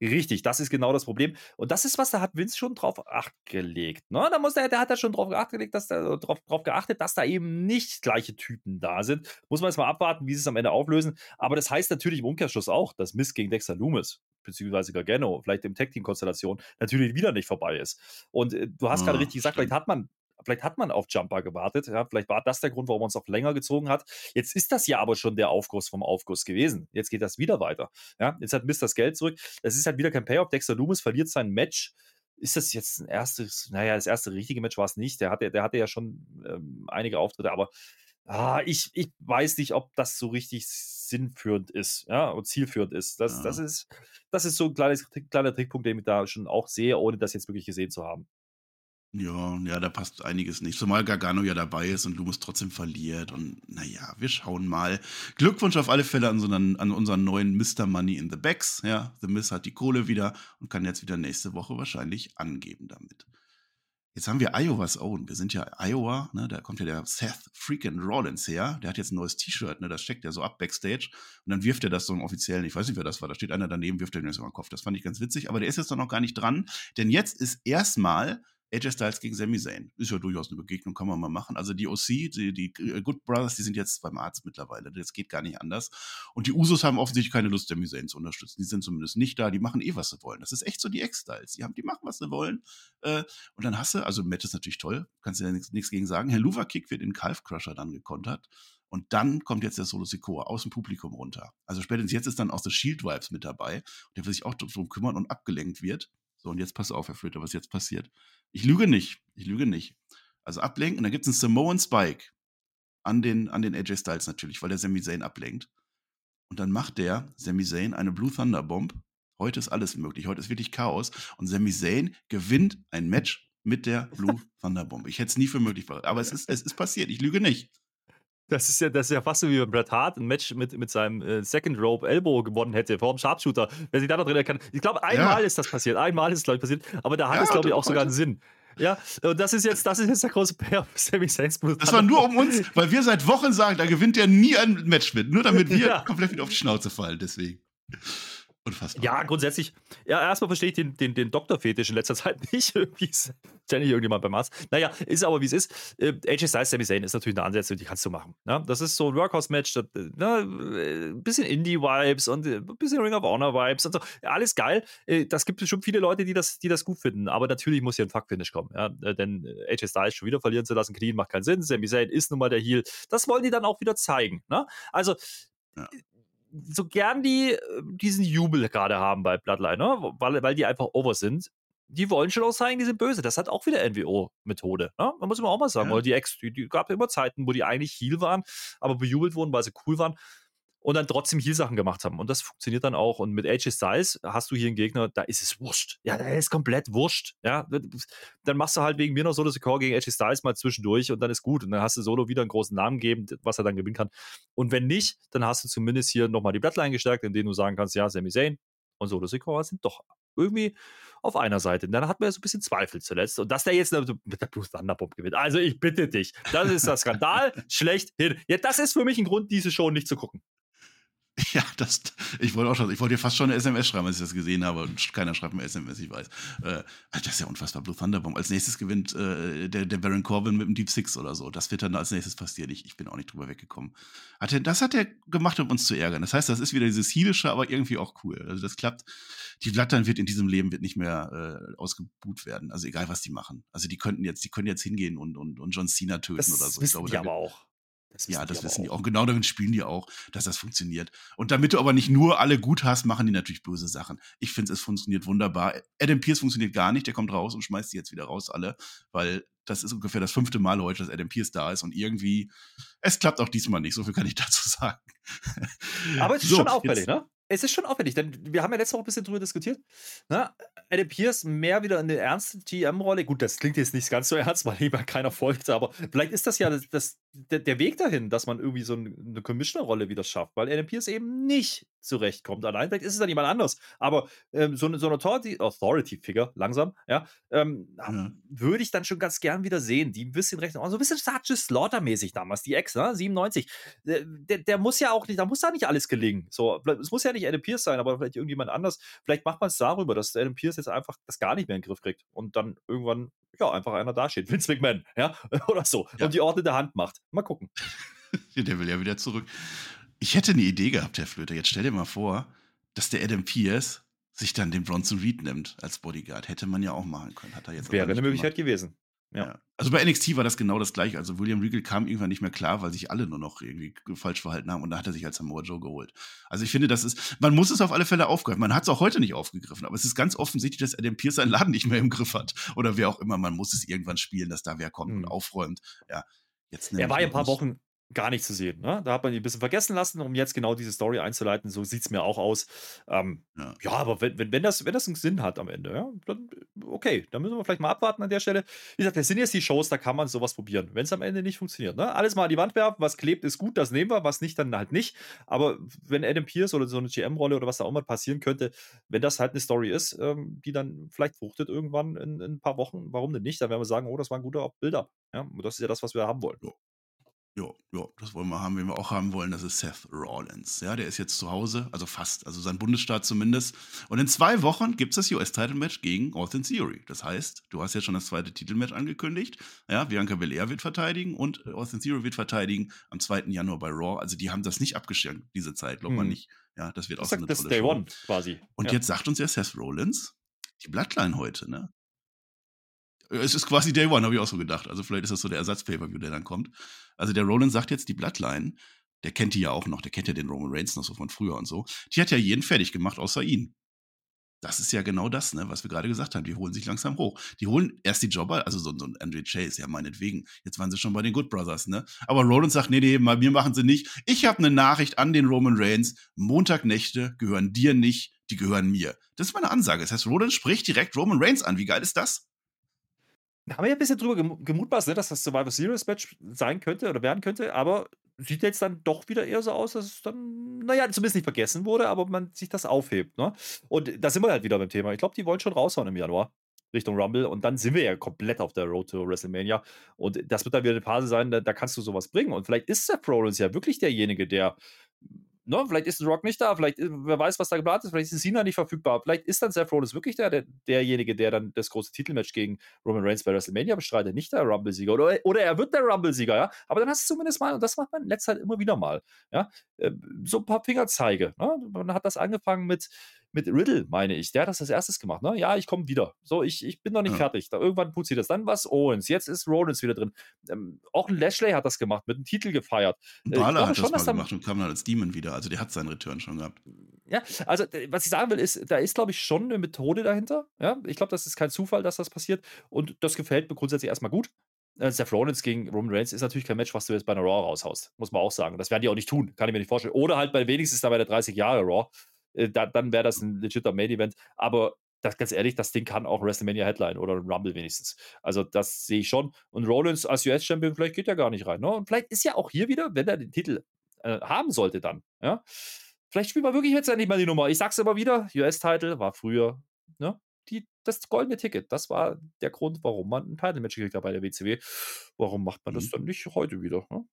Richtig, das ist genau das Problem. Und das ist was, da hat Vince schon drauf acht gelegt. Ne? Da muss der, der hat da schon drauf acht gelegt, dass da, drauf, drauf geachtet, dass da eben nicht gleiche Typen da sind. Muss man jetzt mal abwarten, wie sie es am Ende auflösen. Aber das heißt natürlich im Umkehrschluss auch, dass Miss gegen Dexter Loomis beziehungsweise Gargano, vielleicht im Tag-Team-Konstellation, natürlich wieder nicht vorbei ist. Und äh, du hast ah, gerade richtig gesagt, vielleicht hat man vielleicht hat man auf Jumper gewartet. Ja, vielleicht war das der Grund, warum man es auch länger gezogen hat. Jetzt ist das ja aber schon der Aufguss vom Aufguss gewesen. Jetzt geht das wieder weiter. Ja, jetzt hat Mist das Geld zurück. Das ist halt wieder kein Payoff. Dexter Loomis verliert sein Match ist das jetzt ein erstes, naja, das erste richtige Match war es nicht. Der hatte, der hatte ja schon ähm, einige Auftritte, aber ah, ich, ich weiß nicht, ob das so richtig sinnführend ist, ja, und zielführend ist. Das, ja. das ist, das ist so ein kleines, kleiner Trickpunkt, den ich da schon auch sehe, ohne das jetzt wirklich gesehen zu haben. Ja, ja, da passt einiges nicht. Zumal Gargano ja dabei ist und Lumus trotzdem verliert. Und naja, wir schauen mal. Glückwunsch auf alle Fälle an, so einen, an unseren neuen Mr. Money in the Backs. Ja, The Miss hat die Kohle wieder und kann jetzt wieder nächste Woche wahrscheinlich angeben damit. Jetzt haben wir Iowa's Own. Wir sind ja Iowa, ne? Da kommt ja der Seth freaking Rollins her. Der hat jetzt ein neues T-Shirt, ne? Das steckt ja so ab Backstage. Und dann wirft er das so im offiziellen, ich weiß nicht, wer das war. Da steht einer daneben, wirft er den so den Kopf. Das fand ich ganz witzig. Aber der ist jetzt doch noch gar nicht dran. Denn jetzt ist erstmal AJ Styles gegen Sami Zayn. Ist ja durchaus eine Begegnung, kann man mal machen. Also die OC, die, die äh, Good Brothers, die sind jetzt beim Arzt mittlerweile. Das geht gar nicht anders. Und die Usos haben offensichtlich keine Lust, Sami Zayn zu unterstützen. Die sind zumindest nicht da. Die machen eh, was sie wollen. Das ist echt so die Ex-Styles. Die, die machen, was sie wollen. Äh, und dann hast du, also Matt ist natürlich toll, kannst du ja nichts gegen sagen. Herr Luva-Kick wird in Calf Crusher dann gekontert. Und dann kommt jetzt der Solo Sikoa aus dem Publikum runter. Also spätestens jetzt ist dann auch das Shield Vibes mit dabei, der will sich auch darum kümmern und abgelenkt wird. So, und jetzt pass auf, Herr Flöter, was jetzt passiert. Ich lüge nicht. Ich lüge nicht. Also ablenken und dann gibt es einen Samoan Spike an den, an den AJ Styles natürlich, weil der Sami Zayn ablenkt. Und dann macht der Sami Zayn eine Blue Thunder Bomb. Heute ist alles möglich. Heute ist wirklich Chaos. Und Sami Zayn gewinnt ein Match mit der <laughs> Blue Thunder Bomb. Ich hätte es nie für möglich gemacht. Aber es ist, es ist passiert. Ich lüge nicht. Das ist ja, das ist ja fast so wie wenn Bret Hart ein Match mit, mit seinem äh, Second Rope Elbow gewonnen hätte vor dem Sharpshooter. Wer sich da noch drin erkennt. Ich glaube, einmal ja. ist das passiert. Einmal ist es, glaube ich, passiert. Aber da hat ja, es, glaube ich, auch sogar einen Sinn. Ja, und das ist jetzt, das ist jetzt der große Pair <laughs> Sammy Zayn's Das war nur um uns, weil wir seit Wochen sagen, da gewinnt er nie ein Match mit. Nur damit wir <laughs> ja. komplett wieder auf die Schnauze fallen, deswegen. Unfassbar. Ja, grundsätzlich, ja, erstmal verstehe ich den, den, den Doktorfetisch in letzter <laughs> Zeit nicht. Irgendwie Jenny irgendjemand beim Arzt. Naja, ist aber wie es ist. Äh, AJ Styles, Sami Zayn ist natürlich eine Ansetzung, die kannst du machen. Ja, das ist so ein Workhouse-Match, ein äh, äh, bisschen Indie-Vibes und ein bisschen Ring of Honor-Vibes und so. Ja, alles geil. Das gibt es schon viele Leute, die das, die das gut finden. Aber natürlich muss hier ein Fuck-Finish kommen. Ja? Denn AJ Styles schon wieder verlieren zu lassen, Knien macht keinen Sinn. Sami Zayn ist nun mal der Heel. Das wollen die dann auch wieder zeigen. Ne? Also, ja so gern die äh, diesen Jubel gerade haben bei Bloodline, ne? weil, weil die einfach over sind, die wollen schon auch sagen, die sind böse. Das hat auch wieder NWO-Methode. Ne? Man muss immer auch mal sagen, ja. weil die Ex, die, die gab immer Zeiten, wo die eigentlich Heal waren, aber bejubelt wurden, weil sie cool waren und dann trotzdem Heal-Sachen gemacht haben. Und das funktioniert dann auch. Und mit AJ Styles hast du hier einen Gegner, da ist es wurscht. Ja, da ist komplett wurscht. Ja, dann machst du halt wegen mir noch Solo Secure gegen AJ Styles mal zwischendurch und dann ist gut. Und dann hast du Solo wieder einen großen Namen gegeben, was er dann gewinnen kann. Und wenn nicht, dann hast du zumindest hier nochmal die Bloodline gestärkt, indem du sagen kannst, ja, Sami Zayn und Solo Secure sind doch irgendwie auf einer Seite. Und dann hat man ja so ein bisschen Zweifel zuletzt. Und dass der jetzt mit der Blue Thunderbomb gewinnt. Also ich bitte dich, das ist der Skandal <laughs> schlechthin. Ja, das ist für mich ein Grund, diese Show nicht zu gucken. <laughs> Ja, das, ich wollte auch schon, ich wollte dir fast schon eine SMS schreiben, als ich das gesehen habe. Und keiner schreibt mir SMS, ich weiß. Äh, das ist ja unfassbar. Blue Thunderbomb. Als nächstes gewinnt äh, der, der Baron Corbin mit dem Deep Six oder so. Das wird dann als nächstes passieren. Ich, ich bin auch nicht drüber weggekommen. Hat er, das hat er gemacht, um uns zu ärgern. Das heißt, das ist wieder dieses Heelische, aber irgendwie auch cool. Also das klappt. Die Blattern wird in diesem Leben wird nicht mehr äh, ausgebuht werden. Also egal, was die machen. Also die könnten jetzt, die können jetzt hingehen und, und, und John Cena töten das oder so. Ich glaube, die aber auch. Das ja, das wissen die auch. Genau damit spielen die auch, dass das funktioniert. Und damit du aber nicht nur alle gut hast, machen die natürlich böse Sachen. Ich finde, es funktioniert wunderbar. Adam Pierce funktioniert gar nicht. Der kommt raus und schmeißt die jetzt wieder raus, alle. Weil das ist ungefähr das fünfte Mal heute, dass Adam Pierce da ist. Und irgendwie, es klappt auch diesmal nicht. So viel kann ich <laughs> dazu sagen. Aber es ist so, schon auffällig, ne? es ist schon auffällig, denn wir haben ja letzte Woche ein bisschen drüber diskutiert. Ne? Adam Pierce mehr wieder in eine ernste GM-Rolle. Gut, das klingt jetzt nicht ganz so ernst, <laughs> weil lieber keiner folgt, aber vielleicht ist das ja das, das, der, der, Weg dahin, dass man irgendwie so eine Commissioner-Rolle wieder schafft, weil Adam Pierce eben nicht zurechtkommt allein. Vielleicht ist es dann jemand anders. Aber ähm, so eine, so eine Authority-Figure, langsam, ja, ähm, ja. würde ich dann schon ganz gern wieder sehen, die ein bisschen recht, so ein bisschen Sarge Slaughter-mäßig damals, die Ex, ne? 97. Der, der, der, muss ja auch nicht, da muss da nicht alles gelingen. So, es muss ja nicht Adam Pierce sein, aber vielleicht irgendjemand anders. Vielleicht macht man es darüber, dass Adam Pierce jetzt einfach das gar nicht mehr in den Griff kriegt und dann irgendwann, ja, einfach einer dasteht. <laughs> Vince McMahon, ja, <laughs> oder so. Ja. Und die Ordnung der Hand macht. Mal gucken. <laughs> der will ja wieder zurück. Ich hätte eine Idee gehabt, Herr Flöter. Jetzt stell dir mal vor, dass der Adam Pierce sich dann den Bronson Reed nimmt als Bodyguard. Hätte man ja auch machen können. Hat er jetzt Wäre eine Möglichkeit gemacht. gewesen. Ja. ja. Also bei NXT war das genau das gleiche. Also William Regal kam irgendwann nicht mehr klar, weil sich alle nur noch irgendwie falsch verhalten haben und da hat er sich als Samoa Joe geholt. Also ich finde, das ist, man muss es auf alle Fälle aufgreifen. Man hat es auch heute nicht aufgegriffen, aber es ist ganz offensichtlich, dass Adam Pierce seinen Laden nicht mehr im Griff hat. Oder wer auch immer, man muss es irgendwann spielen, dass da wer kommt mhm. und aufräumt. Ja. Jetzt er war ja ein paar Wochen gar nicht zu sehen. Ne? Da hat man ihn ein bisschen vergessen lassen, um jetzt genau diese Story einzuleiten. So sieht es mir auch aus. Ähm, ja. ja. aber wenn, wenn, wenn, das, wenn das einen Sinn hat am Ende, ja, dann okay, dann müssen wir vielleicht mal abwarten an der Stelle. Wie gesagt, das sind jetzt die Shows, da kann man sowas probieren. Wenn es am Ende nicht funktioniert, ne? alles mal an die Wand werfen, was klebt, ist gut, das nehmen wir, was nicht, dann halt nicht. Aber wenn Adam Pierce oder so eine GM-Rolle oder was da auch mal passieren könnte, wenn das halt eine Story ist, ähm, die dann vielleicht fruchtet irgendwann in, in, ein paar Wochen, warum denn nicht? Dann werden wir sagen, oh, das war ein guter Build-up. Ja? Und das ist ja das, was wir haben wollen. Ja. Ja, ja, das wollen wir haben, wen wir auch haben wollen, das ist Seth Rollins. Ja, der ist jetzt zu Hause, also fast, also sein Bundesstaat zumindest. Und in zwei Wochen gibt es das US-Title-Match gegen Austin Theory. Das heißt, du hast ja schon das zweite Titelmatch angekündigt. Ja, Bianca Belair wird verteidigen und Austin Theory wird verteidigen am 2. Januar bei Raw. Also die haben das nicht abgeschenkt, diese Zeit, glaubt hm. man nicht. Ja, das wird auch so eine das tolle Day Show. One quasi. Und ja. jetzt sagt uns ja Seth Rollins, die Bloodline heute, ne? Es ist quasi Day One, habe ich auch so gedacht. Also vielleicht ist das so der Ersatz-Pay-Per-View, der dann kommt. Also der Roland sagt jetzt, die Bloodline, der kennt die ja auch noch, der kennt ja den Roman Reigns noch so von früher und so. Die hat ja jeden fertig gemacht, außer ihn. Das ist ja genau das, ne, was wir gerade gesagt haben. Die holen sich langsam hoch. Die holen erst die Jobber, also so, so ein Andre Chase, ja, meinetwegen. Jetzt waren sie schon bei den Good Brothers, ne? Aber Roland sagt, nee, nee, mal, mir machen sie nicht. Ich habe eine Nachricht an den Roman Reigns. Montagnächte gehören dir nicht, die gehören mir. Das ist meine Ansage. Das heißt, Roland spricht direkt Roman Reigns an. Wie geil ist das? Haben wir ja ein bisschen drüber gemutmaßt, ne, dass das Survivor Series Match sein könnte oder werden könnte, aber sieht jetzt dann doch wieder eher so aus, dass es dann, naja, zumindest nicht vergessen wurde, aber man sich das aufhebt. Ne? Und da sind wir halt wieder beim Thema. Ich glaube, die wollen schon raushauen im Januar. Richtung Rumble und dann sind wir ja komplett auf der Road to WrestleMania und das wird dann wieder eine Phase sein, da, da kannst du sowas bringen und vielleicht ist Seth Rollins ja wirklich derjenige, der ne, vielleicht ist ein Rock nicht da, vielleicht, äh, wer weiß, was da geplant ist, vielleicht ist Cena nicht verfügbar, vielleicht ist dann Seth Rollins wirklich der, der, derjenige, der dann das große Titelmatch gegen Roman Reigns bei WrestleMania bestreitet, nicht der Rumble-Sieger. Oder, oder er wird der Rumble-Sieger, ja, aber dann hast du zumindest mal, und das macht man in letzter Zeit immer wieder mal, ja, äh, so ein paar Fingerzeige, ne? man hat das angefangen mit, mit Riddle, meine ich. Der hat das als erstes gemacht. Ne? Ja, ich komme wieder. So, ich, ich bin noch nicht ja. fertig. Da, irgendwann putzt sie das. Dann was Owens. Jetzt ist Rollins wieder drin. Ähm, auch ein Lashley hat das gemacht, mit einem Titel gefeiert. Äh, Balor hat schon, das mal gemacht und kam dann als Demon wieder. Also der hat seinen Return schon gehabt. Ja, also was ich sagen will, ist, da ist, glaube ich, schon eine Methode dahinter. Ja, ich glaube, das ist kein Zufall, dass das passiert. Und das gefällt mir grundsätzlich erstmal gut. Äh, Seth Rollins gegen Roman Reigns ist natürlich kein Match, was du jetzt bei einer Raw raushaust. Muss man auch sagen. Das werden die auch nicht tun. Kann ich mir nicht vorstellen. Oder halt bei wenigstens da bei der 30 Jahre Raw. Äh, da, dann wäre das ein legitter Main-Event. Aber das, ganz ehrlich, das Ding kann auch WrestleMania Headline oder Rumble wenigstens. Also das sehe ich schon. Und Rollins als US-Champion, vielleicht geht er gar nicht rein. Ne? Und vielleicht ist ja auch hier wieder, wenn er den Titel äh, haben sollte dann, ja, vielleicht spielt man wirklich jetzt endlich mal die Nummer. Ich sag's immer wieder, US-Title war früher, ne? Die, das goldene Ticket, das war der Grund, warum man ein Title-Match gekriegt hat bei der WCW. Warum macht man das mhm. dann nicht heute wieder? Ne?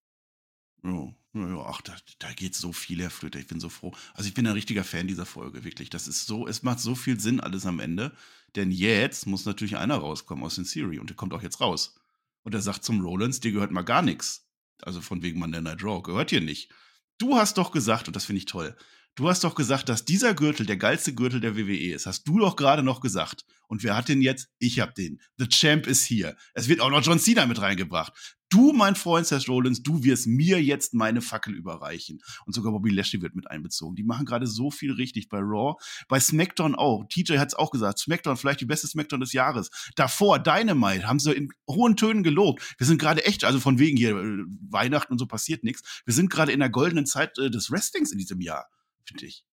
Ja, ja, ach, da, da geht so viel, Herr Flöter. Ich bin so froh. Also ich bin ein richtiger Fan dieser Folge, wirklich. Das ist so, es macht so viel Sinn alles am Ende. Denn jetzt muss natürlich einer rauskommen aus den Siri und der kommt auch jetzt raus. Und er sagt zum Rollins, dir gehört mal gar nichts. Also von wegen Monday Night Raw, gehört dir nicht. Du hast doch gesagt, und das finde ich toll, du hast doch gesagt, dass dieser Gürtel der geilste Gürtel der WWE ist. Hast du doch gerade noch gesagt. Und wer hat den jetzt? Ich hab den. The Champ ist hier. Es wird auch noch John Cena mit reingebracht. Du, mein Freund Seth Rollins, du wirst mir jetzt meine Fackel überreichen. Und sogar Bobby Lashley wird mit einbezogen. Die machen gerade so viel richtig bei Raw. Bei SmackDown auch. TJ hat es auch gesagt. SmackDown vielleicht die beste SmackDown des Jahres. Davor Dynamite haben sie in hohen Tönen gelobt. Wir sind gerade echt, also von wegen hier äh, Weihnachten und so passiert nichts. Wir sind gerade in der goldenen Zeit äh, des Wrestlings in diesem Jahr, finde ich.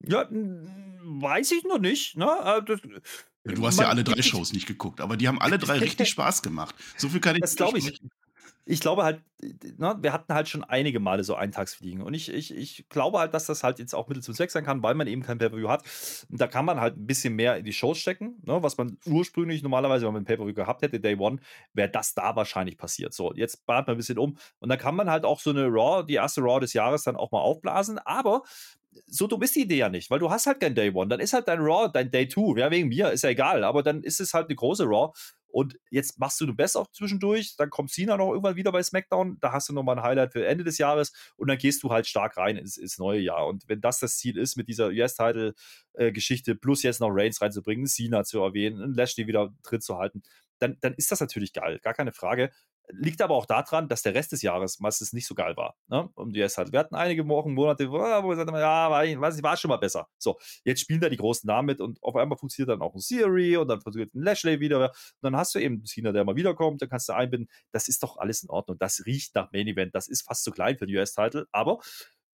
Ja, weiß ich noch nicht. Ne? Das, du hast ja alle drei Shows nicht geguckt, aber die haben alle drei richtig Spaß gemacht. So viel kann ich Das glaube ich. Ich glaube halt, ne, wir hatten halt schon einige Male so Eintagsfliegen. Und ich, ich, ich glaube halt, dass das halt jetzt auch Mittel zum Zweck sein kann, weil man eben kein Pay-Per-View hat. Da kann man halt ein bisschen mehr in die Shows stecken, ne, was man ursprünglich normalerweise, wenn man ein Pay-Per-View gehabt hätte, Day One, wäre das da wahrscheinlich passiert. So, jetzt bahnt man ein bisschen um. Und dann kann man halt auch so eine Raw, die erste Raw des Jahres dann auch mal aufblasen. Aber so dumm ist die Idee ja nicht, weil du hast halt kein Day One. Dann ist halt dein Raw dein Day Two. Ja, wegen mir, ist ja egal. Aber dann ist es halt eine große Raw. Und jetzt machst du eine Best auch zwischendurch. Dann kommt Cena noch irgendwann wieder bei SmackDown. Da hast du nochmal ein Highlight für Ende des Jahres. Und dann gehst du halt stark rein ins, ins neue Jahr. Und wenn das das Ziel ist, mit dieser US-Title-Geschichte plus jetzt noch Reigns reinzubringen, Cena zu erwähnen, Lashley wieder Tritt zu halten, dann, dann ist das natürlich geil, gar keine Frage. Liegt aber auch daran, dass der Rest des Jahres meistens nicht so geil war. Ne? Und jetzt halt, wir hatten einige Wochen, Monate, wo wir gesagt haben, ja, war, weiß ich, war schon mal besser. So, jetzt spielen da die großen Namen mit und auf einmal funktioniert dann auch ein Siri und dann funktioniert ein Lashley wieder. Und dann hast du eben Cena, der mal wiederkommt, dann kannst du einbinden. Das ist doch alles in Ordnung. Das riecht nach Main Event. Das ist fast zu klein für den US-Title, aber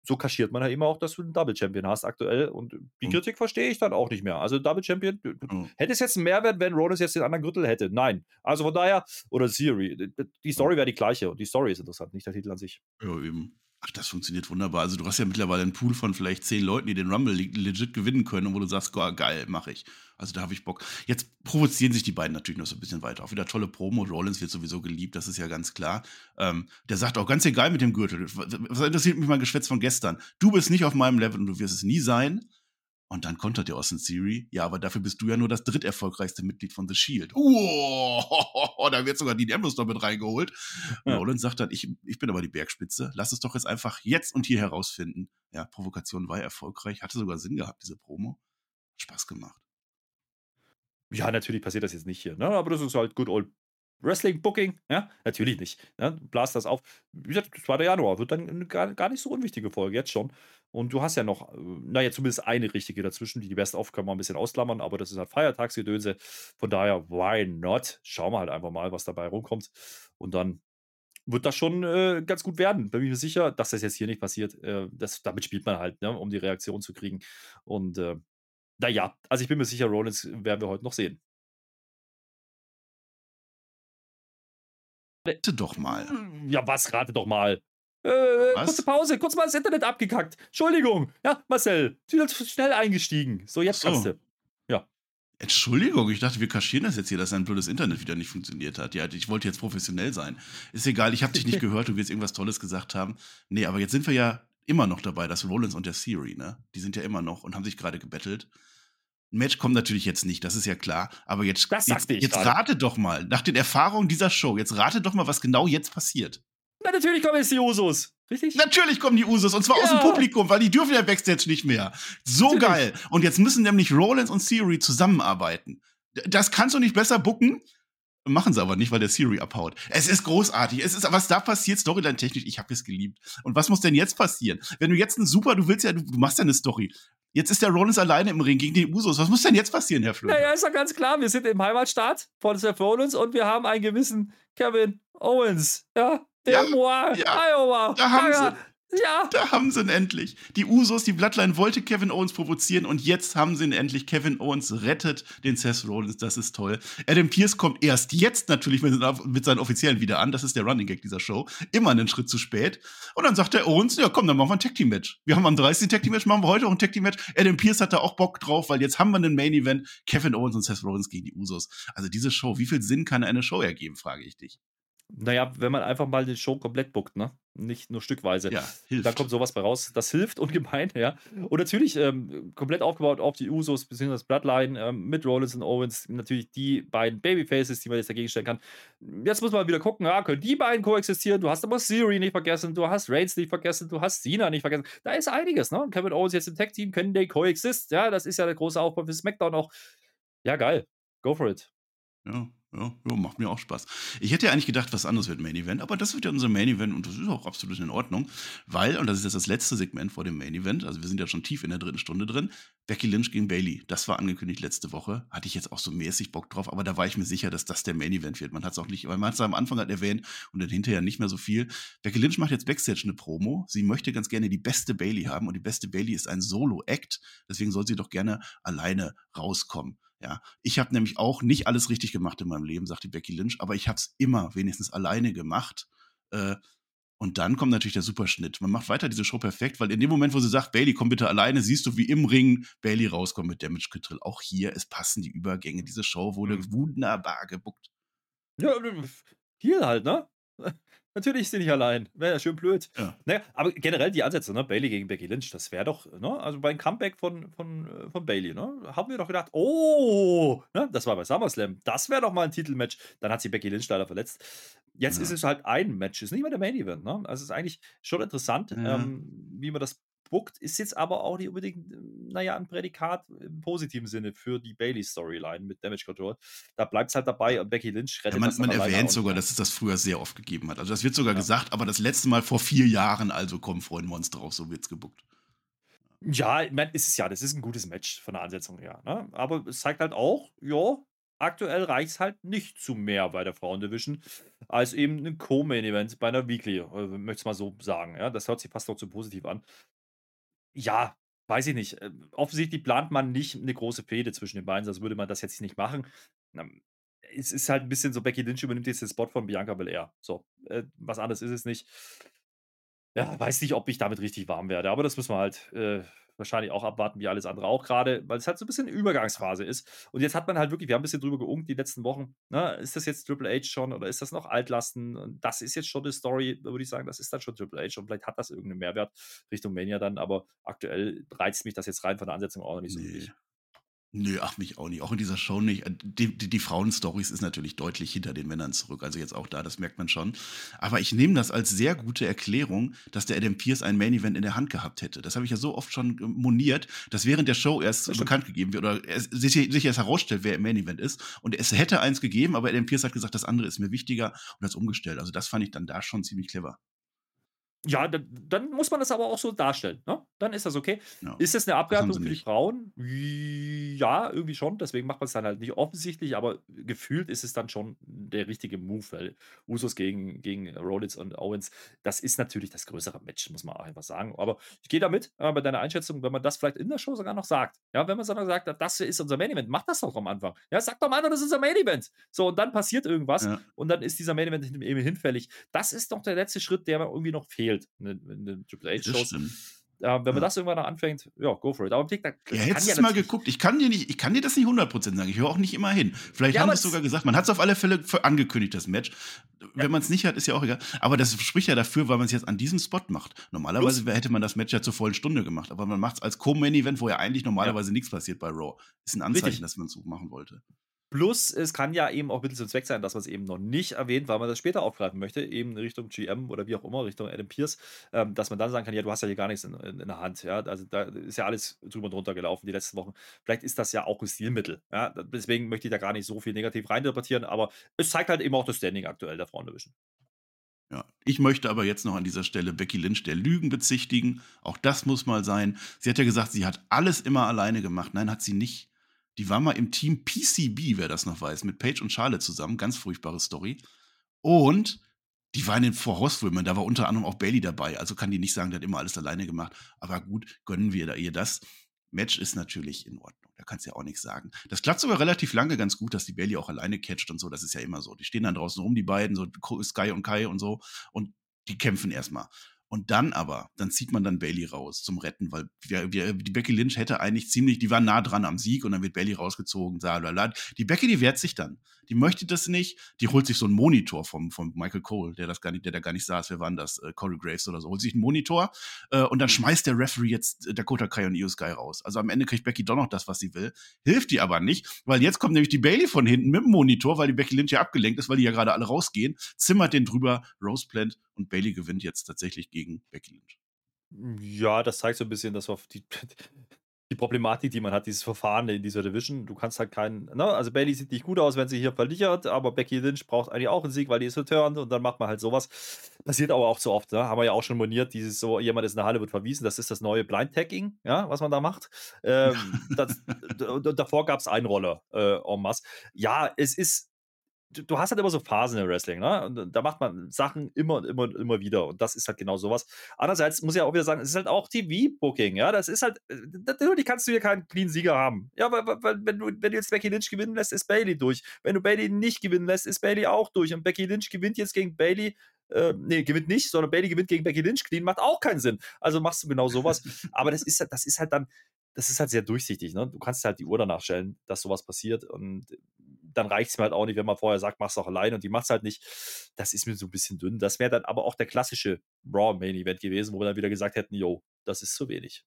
so kaschiert man ja immer auch, dass du einen Double Champion hast aktuell. Und die mhm. Kritik verstehe ich dann auch nicht mehr. Also Double Champion, mhm. hätte es jetzt einen Mehrwert, wenn Rollins jetzt den anderen Gürtel hätte? Nein. Also von daher, oder Siri, die Story wäre die gleiche und die Story ist interessant, nicht der Titel an sich. Ja, eben. Ach, das funktioniert wunderbar. Also du hast ja mittlerweile einen Pool von vielleicht zehn Leuten, die den Rumble legit gewinnen können und wo du sagst, geil, mache ich. Also da habe ich Bock. Jetzt provozieren sich die beiden natürlich noch so ein bisschen weiter. Auch wieder tolle Promo. Rollins wird sowieso geliebt, das ist ja ganz klar. Ähm, der sagt auch ganz egal mit dem Gürtel. Was interessiert mich mein Geschwätz von gestern? Du bist nicht auf meinem Level und du wirst es nie sein. Und dann kontert der Austin Theory, ja, aber dafür bist du ja nur das dritterfolgreichste Mitglied von The Shield. Oh, <laughs> da wird sogar Dean Ambrose noch mit reingeholt. Ja. Rollins sagt dann, ich, ich bin aber die Bergspitze. Lass es doch jetzt einfach jetzt und hier herausfinden. Ja, Provokation war erfolgreich, hatte sogar Sinn gehabt, diese Promo. Spaß gemacht. Ja, natürlich passiert das jetzt nicht hier, ne? aber das ist halt good old Wrestling Booking, ja, natürlich nicht. Ne? Blast das auf. Wie gesagt, 2. Januar wird dann gar, gar nicht so unwichtige Folge, jetzt schon. Und du hast ja noch, äh, naja, zumindest eine richtige dazwischen. Die Best of kann man ein bisschen ausklammern, aber das ist halt Feiertagsgedönse. Von daher, why not? Schauen wir halt einfach mal, was dabei rumkommt. Und dann wird das schon äh, ganz gut werden. Bin mir sicher, dass das jetzt hier nicht passiert. Äh, das, damit spielt man halt, ne, um die Reaktion zu kriegen. Und äh, naja, also ich bin mir sicher, Rollins werden wir heute noch sehen. Rate doch mal. Ja, was? Rate doch mal. Äh, kurze Pause, kurz mal das Internet abgekackt. Entschuldigung. Ja, Marcel, du bist schnell eingestiegen. So, jetzt so. kannst du. Ja. Entschuldigung, ich dachte, wir kaschieren das jetzt hier, dass dein blödes Internet wieder nicht funktioniert hat. Ja, ich wollte jetzt professionell sein. Ist egal, ich habe dich nicht <laughs> gehört, du wirst irgendwas Tolles gesagt haben. Nee, aber jetzt sind wir ja immer noch dabei, dass Rollins und der Siri, ne? Die sind ja immer noch und haben sich gerade gebettelt. Ein Match kommt natürlich jetzt nicht, das ist ja klar. Aber jetzt, jetzt, jetzt rate doch mal, nach den Erfahrungen dieser Show, jetzt rate doch mal, was genau jetzt passiert. Na, natürlich kommen jetzt die Usos. Richtig? Natürlich kommen die Usos und zwar ja. aus dem Publikum, weil die dürfen ja Backstage nicht mehr. So natürlich. geil. Und jetzt müssen nämlich Rollins und Theory zusammenarbeiten. Das kannst du nicht besser bucken. Machen sie aber nicht, weil der Siri abhaut. Es ist großartig. Es ist, was da passiert, Storyline-technisch, ich habe es geliebt. Und was muss denn jetzt passieren? Wenn du jetzt ein super, du willst ja, du, machst ja eine Story. Jetzt ist der Rollins alleine im Ring gegen die Usos. Was muss denn jetzt passieren, Herr Flöter? Naja, ist doch ganz klar. Wir sind im Heimatstaat von Seth Rollins und wir haben einen gewissen Kevin Owens. Ja, der ja, Moa, ja, Iowa. Da haben ja, sie. Ja. Da haben sie ihn endlich. Die Usos, die Bloodline wollte Kevin Owens provozieren und jetzt haben sie ihn endlich. Kevin Owens rettet den Seth Rollins. Das ist toll. Adam Pierce kommt erst jetzt natürlich mit, seinen Offiziellen wieder an. Das ist der Running Gag dieser Show. Immer einen Schritt zu spät. Und dann sagt der Owens, ja komm, dann machen wir ein Tag Team Match. Wir haben am 30. Tag Team Match, machen wir heute auch ein Tag Team Match. Adam Pierce hat da auch Bock drauf, weil jetzt haben wir einen Main Event. Kevin Owens und Seth Rollins gegen die Usos. Also diese Show, wie viel Sinn kann eine Show ergeben, frage ich dich. Naja, wenn man einfach mal die Show komplett bookt, ne? Nicht nur stückweise. Ja, hilft. Dann kommt sowas bei raus. Das hilft <laughs> ungemein, ja. Und natürlich ähm, komplett aufgebaut auf die Usos bzw. Bloodline ähm, mit Rollins und Owens. Natürlich die beiden Babyfaces, die man jetzt dagegen stellen kann. Jetzt muss man wieder gucken, ja, können die beiden koexistieren? Du hast aber Siri nicht vergessen, du hast Reigns nicht vergessen, du hast Cena nicht vergessen. Da ist einiges, ne? Kevin Owens jetzt im Tag-Team, können die coexist? Ja, das ist ja der große Aufbau für SmackDown auch. Ja, geil. Go for it. Ja, ja, ja, macht mir auch Spaß. Ich hätte ja eigentlich gedacht, was anderes wird Main Event, aber das wird ja unser Main Event und das ist auch absolut in Ordnung, weil, und das ist jetzt das letzte Segment vor dem Main Event, also wir sind ja schon tief in der dritten Stunde drin, Becky Lynch gegen Bailey. Das war angekündigt letzte Woche. Hatte ich jetzt auch so mäßig Bock drauf, aber da war ich mir sicher, dass das der Main Event wird. Man hat es auch nicht, weil man hat es am Anfang halt erwähnt und dann hinterher nicht mehr so viel. Becky Lynch macht jetzt Backstage eine Promo. Sie möchte ganz gerne die beste Bailey haben und die beste Bailey ist ein Solo-Act. Deswegen soll sie doch gerne alleine rauskommen. Ja, ich habe nämlich auch nicht alles richtig gemacht in meinem Leben, sagt die Becky Lynch, aber ich habe es immer wenigstens alleine gemacht. Äh, und dann kommt natürlich der Superschnitt. Man macht weiter diese Show perfekt, weil in dem Moment, wo sie sagt, Bailey, komm bitte alleine, siehst du, wie im Ring Bailey rauskommt mit Damage Control. Auch hier, es passen die Übergänge. Diese Show wurde mhm. wunderbar gebuckt. Ja, hier halt, ne? Natürlich ist sie nicht allein. Wäre ja schön blöd. Ja. Naja, aber generell die Ansätze, ne? Bailey gegen Becky Lynch, das wäre doch, ne? Also beim Comeback von, von, äh, von Bailey, ne? Haben wir doch gedacht, oh, ne? Das war bei SummerSlam. Das wäre doch mal ein Titelmatch. Dann hat sie Becky Lynch leider verletzt. Jetzt ja. ist es halt ein Match, ist nicht mehr der Main Event, ne? Also es ist eigentlich schon interessant, ja. ähm, wie man das buckt, ist jetzt aber auch nicht unbedingt, naja, ein Prädikat im positiven Sinne für die Bailey-Storyline mit Damage Control. Da bleibt es halt dabei und Becky Lynch rettet ja, man, Man erwähnt sogar, dass es das früher sehr oft gegeben hat. Also das wird sogar ja. gesagt, aber das letzte Mal vor vier Jahren, also kommen freuen wir uns drauf, so wird es gebuckt. Ja, ich meine, ist es ja, das ist ein gutes Match von der Ansetzung her. Ne? Aber es zeigt halt auch, ja, aktuell reicht es halt nicht zu mehr bei der Frauendivision als eben ein Co-Main-Event bei einer Weekly, äh, möchte ich mal so sagen. Ja, das hört sich fast noch zu positiv an. Ja, weiß ich nicht. Äh, offensichtlich plant man nicht eine große Fehde zwischen den beiden, sonst würde man das jetzt nicht machen. Ähm, es ist halt ein bisschen so, Becky Lynch übernimmt jetzt den Spot von Bianca Belair. So, äh, was anderes ist es nicht. Ja, weiß nicht, ob ich damit richtig warm werde, aber das müssen wir halt äh, wahrscheinlich auch abwarten, wie alles andere auch gerade, weil es halt so ein bisschen eine Übergangsphase ist. Und jetzt hat man halt wirklich, wir haben ein bisschen drüber geungt die letzten Wochen, ne, ist das jetzt Triple H schon oder ist das noch Altlasten? Und das ist jetzt schon die Story, würde ich sagen, das ist dann schon Triple H und vielleicht hat das irgendeinen Mehrwert Richtung Mania dann, aber aktuell reizt mich das jetzt rein von der Ansetzung auch noch nicht so nee. wirklich. Nö, ach mich auch nicht. Auch in dieser Show nicht. Äh, die, die, die Frauenstories ist natürlich deutlich hinter den Männern zurück. Also jetzt auch da, das merkt man schon. Aber ich nehme das als sehr gute Erklärung, dass der Adam Pierce ein Main Event in der Hand gehabt hätte. Das habe ich ja so oft schon moniert, dass während der Show erst bekannt gegeben wird oder es, sich, sich erst herausstellt, wer im Main Event ist. Und es hätte eins gegeben, aber Adam Pierce hat gesagt, das andere ist mir wichtiger und das umgestellt. Also das fand ich dann da schon ziemlich clever. Ja, dann, dann, muss man das aber auch so darstellen. Ne? Dann ist das okay. Ja, ist das eine Abwertung für die Frauen? Ja, irgendwie schon. Deswegen macht man es dann halt nicht offensichtlich, aber gefühlt ist es dann schon der richtige Move, weil Usos gegen, gegen Rollins und Owens, das ist natürlich das größere Match, muss man auch einfach sagen. Aber ich gehe damit äh, bei deiner Einschätzung, wenn man das vielleicht in der Show sogar noch sagt. Ja, wenn man sogar sagt, das ist unser Main Event, macht das doch am Anfang. Ja, sag doch mal das ist unser Main Event. So, und dann passiert irgendwas ja. und dann ist dieser Main Event eben hinfällig. Das ist doch der letzte Schritt, der irgendwie noch fehlt fehlt in, in den Triple H-Shows. Wenn man ja. das irgendwann anfängt, ja, go for it. Aber da, ja, du ja mal geguckt. Ich kann dir nicht, ich kann dir das nicht 100% sagen. Ich höre auch nicht immer hin. Vielleicht ja, haben es sogar gesagt. Man hat es auf alle Fälle angekündigt, das Match. Wenn man es nicht hat, ist ja auch egal. Aber das spricht ja dafür, weil man es jetzt an diesem Spot macht. Normalerweise Plus, hätte man das Match ja zur vollen Stunde gemacht. Aber man macht es als Co-Main-Event, wo ja eigentlich normalerweise nichts passiert bei Raw. Ist ein Anzeichen, Richtig. dass man es so machen wollte. Plus, es kann ja eben auch Mittel zum Zweck sein, dass man es eben noch nicht erwähnt, weil man das später aufgreifen möchte, eben Richtung GM oder wie auch immer, Richtung Adam Pierce, ähm, dass man dann sagen kann, ja, du hast ja hier gar nichts in, in, in, der Hand. Ja? Also da ist ja alles drüber und drunter gelaufen die letzten Wochen. Vielleicht ist das ja auch ein Stilmittel. Ja? Deswegen möchte ich da gar nicht so viel negativ reininterpretieren, aber es zeigt halt eben auch das Standing aktuell der Frauendivision. Ja, ich möchte aber jetzt noch an dieser Stelle Becky Lynch der Lügen bezichtigen. Auch das muss mal sein. Sie hat ja gesagt, sie hat alles immer alleine gemacht. Nein, hat sie nicht. Die war mal im Team PCB, wer das noch weiß, mit Paige und Charlotte zusammen. Ganz furchtbare Story. Und die war in den Four Horsewomen, da war unter anderem auch Bailey dabei. Also kann die nicht sagen, die hat immer alles alleine gemacht. Aber gut, gönnen wir ihr das. Match ist natürlich in Ordnung. Da kannst du ja auch nichts sagen. Das klappt sogar relativ lange ganz gut, dass die Bailey auch alleine catcht und so. Das ist ja immer so. Die stehen dann draußen rum, die beiden, so Sky und Kai und so. Und die kämpfen erstmal. Und dann aber, dann zieht man dann Bailey raus zum Retten, weil wir, wir, die Becky Lynch hätte eigentlich ziemlich, die war nah dran am Sieg und dann wird Bailey rausgezogen, bla, Die Becky, die wehrt sich dann. Die möchte das nicht. Die holt sich so einen Monitor vom, vom Michael Cole, der das gar nicht, der da gar nicht saß. Wer waren das? Äh, Corey Graves oder so. Holt sich einen Monitor äh, und dann schmeißt der Referee jetzt Dakota Kai und Io Sky raus. Also am Ende kriegt Becky doch noch das, was sie will. Hilft die aber nicht, weil jetzt kommt nämlich die Bailey von hinten mit dem Monitor, weil die Becky Lynch ja abgelenkt ist, weil die ja gerade alle rausgehen, zimmert den drüber, Rose Plant und Bailey gewinnt jetzt tatsächlich gegen Becky Lynch. Ja, das zeigt so ein bisschen, dass auf die, die Problematik, die man hat, dieses Verfahren in dieser Division. Du kannst halt keinen, ne? Also Bailey sieht nicht gut aus, wenn sie hier verliert, aber Becky Lynch braucht eigentlich auch einen Sieg, weil die ist returned und dann macht man halt sowas. Passiert aber auch zu oft, ne? Haben wir ja auch schon moniert, dieses so, jemand ist in der Halle, wird verwiesen, das ist das neue Blind Tagging, ja, was man da macht. Ähm, <laughs> das, davor gab es Einroller äh, en masse. Ja, es ist du hast halt immer so Phasen im Wrestling, ne? Und da macht man Sachen immer und immer und immer wieder. Und das ist halt genau sowas. Andererseits muss ich auch wieder sagen, es ist halt auch TV-Booking, ja. Das ist halt, äh, natürlich kannst du hier keinen clean Sieger haben. Ja, weil, weil wenn, du, wenn du jetzt Becky Lynch gewinnen lässt, ist Bailey durch. Wenn du Bailey nicht gewinnen lässt, ist Bailey auch durch. Und Becky Lynch gewinnt jetzt gegen Bailey. Äh, nee, gewinnt nicht, sondern Bailey gewinnt gegen Becky Lynch clean, macht auch keinen Sinn. Also machst du genau sowas. Aber das ist, das ist halt dann, das ist halt sehr durchsichtig. Ne? Du kannst halt die Uhr danach stellen, dass sowas passiert. Und dann reicht es mir halt auch nicht, wenn man vorher sagt, mach's auch allein und die macht's halt nicht. Das ist mir so ein bisschen dünn. Das wäre dann aber auch der klassische Raw Main Event gewesen, wo wir dann wieder gesagt hätten, yo, das ist zu wenig.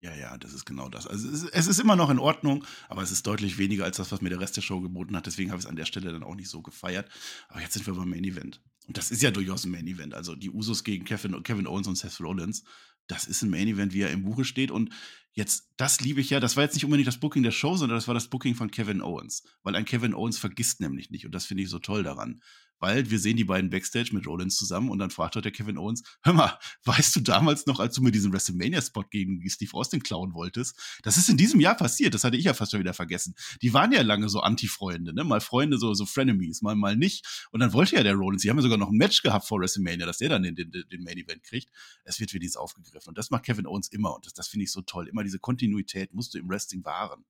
Ja, ja, das ist genau das. Also es ist, es ist, immer noch in Ordnung, aber es ist deutlich weniger als das, was mir der Rest der Show geboten hat. Deswegen habe ich es an der Stelle dann auch nicht so gefeiert. Aber jetzt sind wir beim Main Event. Und das ist ja durchaus ein Main Event. Also die Usos gegen Kevin, Kevin Owens und Seth Rollins. Das ist ein Main Event, wie er im Buche steht. Und jetzt, das liebe ich ja, das war jetzt nicht unbedingt das Booking der Show, sondern das war das Booking von Kevin Owens. Weil ein Kevin Owens vergisst nämlich nicht. Und das finde ich so toll daran weil wir sehen die beiden Backstage mit Rollins zusammen und dann fragt heute der Kevin Owens, hör mal, weißt du damals noch, als du mir diesen WrestleMania-Spot gegen Steve Austin klauen wolltest? Das ist in diesem Jahr passiert, das hatte ich ja fast schon wieder vergessen. Die waren ja lange so Anti-Freunde, ne? Mal Freunde, so, so Frenemies, mal, mal nicht. Und dann wollte ja der Rollins, die haben ja sogar noch ein Match gehabt vor WrestleMania, dass der dann den, den, den Main-Event kriegt. Es wird wieder dieses aufgegriffen. Und das macht Kevin Owens immer und das, das finde ich so toll. Immer diese Kontinuität musst du im Wrestling wahren.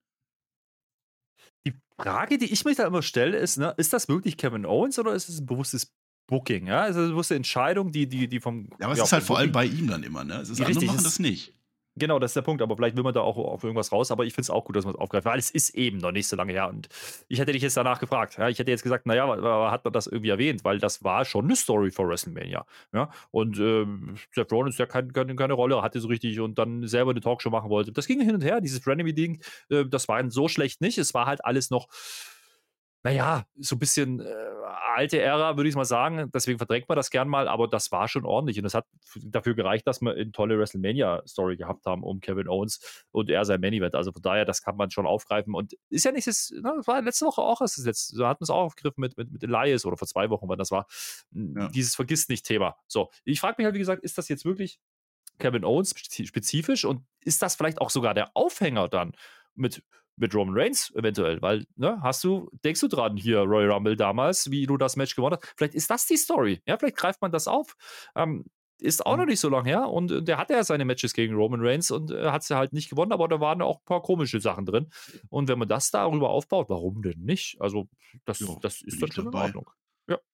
Die Frage, die ich mich da immer stelle, ist, ne, ist das wirklich Kevin Owens oder ist es ein bewusstes Booking? Ja, ist es eine bewusste Entscheidung, die, die, die vom. Ja, aber es ja, ist halt vor allem bei ihm dann immer, ne? Es ist, andere machen das nicht. Genau, das ist der Punkt. Aber vielleicht will man da auch auf irgendwas raus. Aber ich finde es auch gut, dass man es aufgreift, weil es ist eben noch nicht so lange her. Und ich hätte dich jetzt danach gefragt. Ja, ich hätte jetzt gesagt, naja, hat man das irgendwie erwähnt? Weil das war schon eine Story für WrestleMania. Ja, und ähm, Seth Rollins, der kein, keine, keine Rolle hatte so richtig und dann selber eine Talkshow machen wollte. Das ging hin und her. Dieses Frenemy-Ding, äh, das war so schlecht nicht. Es war halt alles noch naja, so ein bisschen äh, alte Ära, würde ich mal sagen. Deswegen verdrängt man das gern mal, aber das war schon ordentlich. Und es hat dafür gereicht, dass wir eine tolle WrestleMania-Story gehabt haben um Kevin Owens und er sein Main-Event. Also von daher, das kann man schon aufgreifen. Und ist ja nicht das, na, das war letzte Woche auch, das letzte, so hatten wir es auch aufgegriffen mit, mit, mit Elias oder vor zwei Wochen, weil das war ja. dieses Vergiss nicht-Thema. So, ich frage mich halt, wie gesagt, ist das jetzt wirklich Kevin Owens spezifisch und ist das vielleicht auch sogar der Aufhänger dann mit mit Roman Reigns eventuell, weil, ne, hast du, denkst du dran hier, Royal Rumble damals, wie du das Match gewonnen hast? Vielleicht ist das die Story. Ja, vielleicht greift man das auf. Ähm, ist auch mhm. noch nicht so lange her und der hatte ja seine Matches gegen Roman Reigns und äh, hat sie halt nicht gewonnen, aber da waren auch ein paar komische Sachen drin. Und wenn man das darüber aufbaut, warum denn nicht? Also, das, jo, das ist dann schon in Ordnung.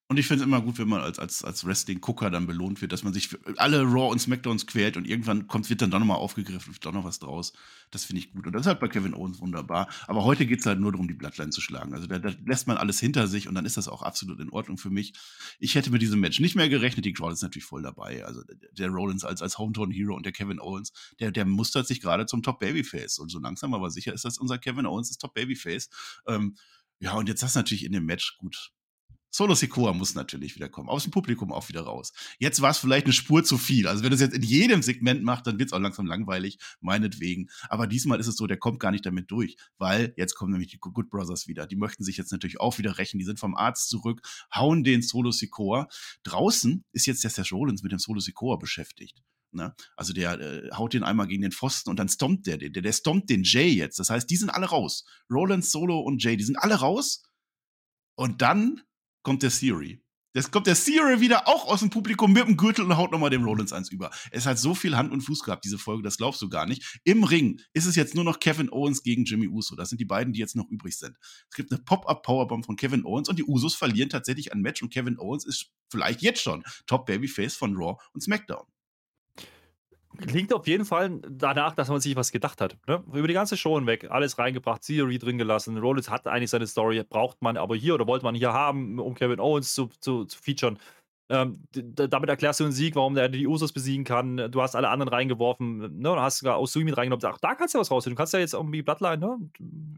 Und ich finde es immer gut, wenn man als, als, als Wrestling-Gucker dann belohnt wird, dass man sich alle Raw und Smackdowns quält und irgendwann kommt, wird dann doch nochmal aufgegriffen, wird doch noch was draus. Das finde ich gut. Und das ist halt bei Kevin Owens wunderbar. Aber heute geht es halt nur darum, die Bloodline zu schlagen. Also da, da, lässt man alles hinter sich und dann ist das auch absolut in Ordnung für mich. Ich hätte mit diesem Match nicht mehr gerechnet. Die Crowd ist natürlich voll dabei. Also der Rollins als, als Hometown-Hero und der Kevin Owens, der, der mustert sich gerade zum Top-Babyface. Und so langsam aber sicher ist das unser Kevin Owens, das Top-Babyface. Ähm, ja, und jetzt das natürlich in dem Match gut Solo Sikoa muss natürlich wieder kommen. Aus dem Publikum auch wieder raus. Jetzt war es vielleicht eine Spur zu viel. Also wenn das jetzt in jedem Segment macht, dann wird es auch langsam langweilig, meinetwegen. Aber diesmal ist es so, der kommt gar nicht damit durch, weil jetzt kommen nämlich die Good Brothers wieder. Die möchten sich jetzt natürlich auch wieder rächen. Die sind vom Arzt zurück, hauen den Solo Sikoa. Draußen ist jetzt der Seth Rollins mit dem Solo Sikoa beschäftigt. Ne? Also der äh, haut den einmal gegen den Pfosten und dann stompt der den. Der, der stompt den Jay jetzt. Das heißt, die sind alle raus. Rollins, Solo und Jay, die sind alle raus. Und dann kommt der Theory. Jetzt kommt der Theory wieder auch aus dem Publikum mit dem Gürtel und haut nochmal dem Rollins eins über. Es hat so viel Hand und Fuß gehabt, diese Folge, das glaubst du gar nicht. Im Ring ist es jetzt nur noch Kevin Owens gegen Jimmy Uso. Das sind die beiden, die jetzt noch übrig sind. Es gibt eine Pop-Up-Powerbomb von Kevin Owens und die Usos verlieren tatsächlich ein Match und Kevin Owens ist vielleicht jetzt schon Top Babyface von Raw und SmackDown. Klingt auf jeden Fall danach, dass man sich was gedacht hat. Ne? Über die ganze Show hinweg, alles reingebracht, Theory drin gelassen. Rollins hat eigentlich seine Story, braucht man aber hier oder wollte man hier haben, um Kevin Owens zu, zu, zu featuren. Ähm, damit erklärst du den Sieg, warum der die Usos besiegen kann. Du hast alle anderen reingeworfen, ne? Du hast sogar Osui mit reingenommen. Ach, da kannst du ja was rausholen. Du kannst ja jetzt irgendwie Bloodline, ne?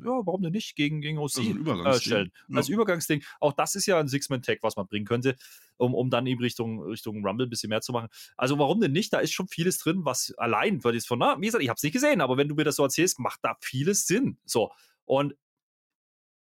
Ja, warum denn nicht gegen, gegen OC äh, stellen? Ja. Als Übergangsding. Auch das ist ja ein Six-Man-Tag, was man bringen könnte, um, um dann eben Richtung, Richtung Rumble ein bisschen mehr zu machen. Also, warum denn nicht? Da ist schon vieles drin, was allein für das von, na, wie gesagt, ich habe es nicht gesehen, aber wenn du mir das so erzählst, macht da vieles Sinn. So. Und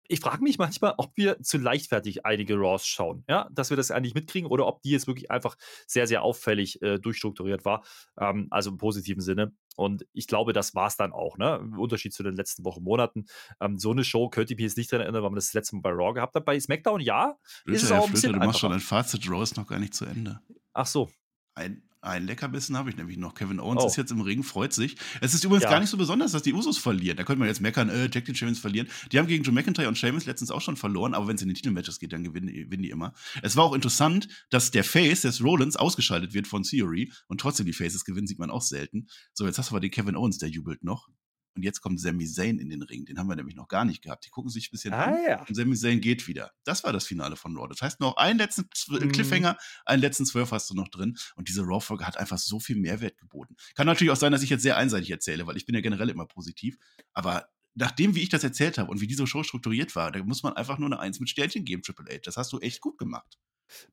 ich frage mich manchmal, ob wir zu leichtfertig einige Raws schauen, ja, dass wir das eigentlich mitkriegen oder ob die jetzt wirklich einfach sehr, sehr auffällig äh, durchstrukturiert war, ähm, also im positiven Sinne. Und ich glaube, das war es dann auch, ne? Im Unterschied zu den letzten Wochen, Monaten. Ähm, so eine Show könnte ich mich jetzt nicht daran erinnern, weil man das, letzte Mal bei Raw gehabt hat. Bei SmackDown ja. Flöte, ist es auch ein bisschen Flöte, du machst schon ein Fazit, Raw ist noch gar nicht zu Ende. Ach so. Ein, ein Leckerbissen habe ich nämlich noch. Kevin Owens oh. ist jetzt im Ring, freut sich. Es ist übrigens ja. gar nicht so besonders, dass die Usos verlieren. Da könnte man jetzt meckern, äh, Jack the Champions verlieren. Die haben gegen Joe McIntyre und Sheamus letztens auch schon verloren, aber wenn es in die Titelmatches geht, dann gewinnen, gewinnen, die immer. Es war auch interessant, dass der Face des Rollins ausgeschaltet wird von Theory und trotzdem die Faces gewinnen, sieht man auch selten. So, jetzt hast du aber den Kevin Owens, der jubelt noch. Und jetzt kommt Sami Zayn in den Ring. Den haben wir nämlich noch gar nicht gehabt. Die gucken sich ein bisschen ah, an. Ja. Und Sami Zayn geht wieder. Das war das Finale von Raw. Das heißt, noch einen letzten mhm. Cliffhanger, einen letzten Zwölf hast du noch drin. Und diese Raw-Folge hat einfach so viel Mehrwert geboten. Kann natürlich auch sein, dass ich jetzt sehr einseitig erzähle, weil ich bin ja generell immer positiv. Aber nachdem, wie ich das erzählt habe und wie diese Show strukturiert war, da muss man einfach nur eine Eins mit Sternchen geben, Triple H. Das hast du echt gut gemacht.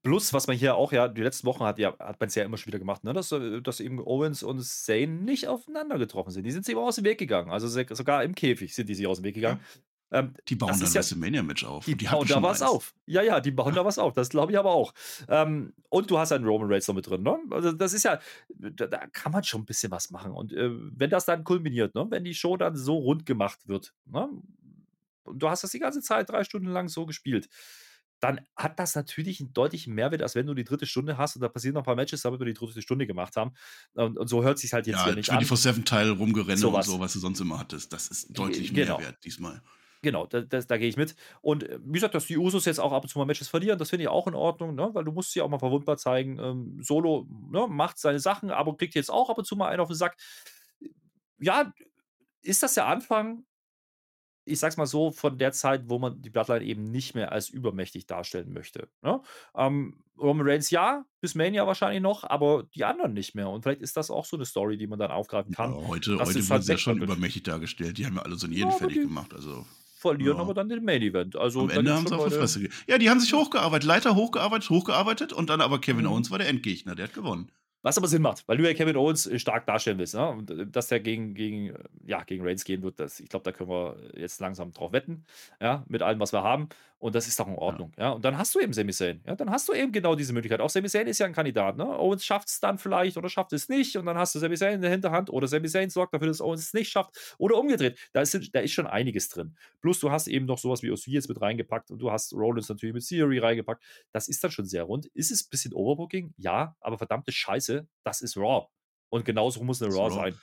Plus, was man hier auch ja, die letzten Wochen hat ja hat man es ja immer schon wieder gemacht, ne, dass, äh, dass eben Owens und Zayn nicht aufeinander getroffen sind. Die sind sich immer aus dem Weg gegangen. Also sogar im Käfig sind die sich aus dem Weg gegangen. Ja. Ähm, die bauen dann ja, WrestleMania-Match auf. Die, die bauen da was auf. Ja, ja, die bauen da was auf. Das glaube ich aber auch. Ähm, und du hast einen Roman Reigns noch mit drin. Ne? Also das ist ja, da, da, kann man schon ein bisschen was machen. Und äh, wenn das dann kulminiert, ne? wenn die Show dann so rund gemacht wird, ne? und du hast das die ganze Zeit drei Stunden lang so gespielt, dann hat das natürlich einen deutlichen Mehrwert, als wenn du die dritte Stunde hast und da passieren noch ein paar Matches, damit wir die dritte Stunde gemacht haben. Und, und so hört sich halt jetzt ja, hier nicht 24 an. 24-7-Teil rumgerennen so und so, was du sonst immer hattest. Das ist deutlich genau. Mehrwert diesmal. Genau, da, das, da gehe ich mit. Und äh, wie gesagt, dass die Usos jetzt auch ab und zu mal Matches verlieren, das finde ich auch in Ordnung, ne? weil du musst sie auch mal verwundbar zeigen. Ähm, Solo ne, macht seine Sachen, aber kriegt jetzt auch ab und zu mal einen auf den Sack. Ja, ist das der Anfang? Ich sag's mal so, von der Zeit, wo man die Bloodline eben nicht mehr als übermächtig darstellen möchte. Ne? Ähm, Roman Reigns ja, bis Mania wahrscheinlich noch, aber die anderen nicht mehr. Und vielleicht ist das auch so eine Story, die man dann aufgreifen kann. Ja, heute heute wird halt ja schon übermächtig dargestellt. Die haben ja alle so jeden ja, fertig gemacht. Also verlieren ja. aber dann den Main Event. Also Am Ende haben sie auf die Fresse Ja, die haben sich hochgearbeitet, Leiter hochgearbeitet, hochgearbeitet und dann aber Kevin mhm. Owens war der Endgegner, der hat gewonnen. Was aber Sinn macht, weil du ja Kevin Owens äh, stark darstellen willst. Ne? Und äh, dass der gegen, gegen, ja, gegen Reigns gehen wird, das, ich glaube, da können wir jetzt langsam drauf wetten. Ja, mit allem, was wir haben. Und das ist doch in Ordnung. Ja. ja. Und dann hast du eben Sami Zayn. Ja, dann hast du eben genau diese Möglichkeit. Auch Sami Zayn ist ja ein Kandidat. Ne? Owens schafft es dann vielleicht oder schafft es nicht. Und dann hast du Sami Zayn in der Hinterhand. Oder Sami Zayn sorgt dafür, dass Owens es nicht schafft. Oder umgedreht. Da ist, da ist schon einiges drin. Plus, du hast eben noch sowas wie OC jetzt mit reingepackt. Und du hast Rollins natürlich mit Theory reingepackt. Das ist dann schon sehr rund. Ist es ein bisschen Overbooking? Ja. Aber verdammte Scheiße, das ist Raw. Und genauso muss eine Raw, Raw sein.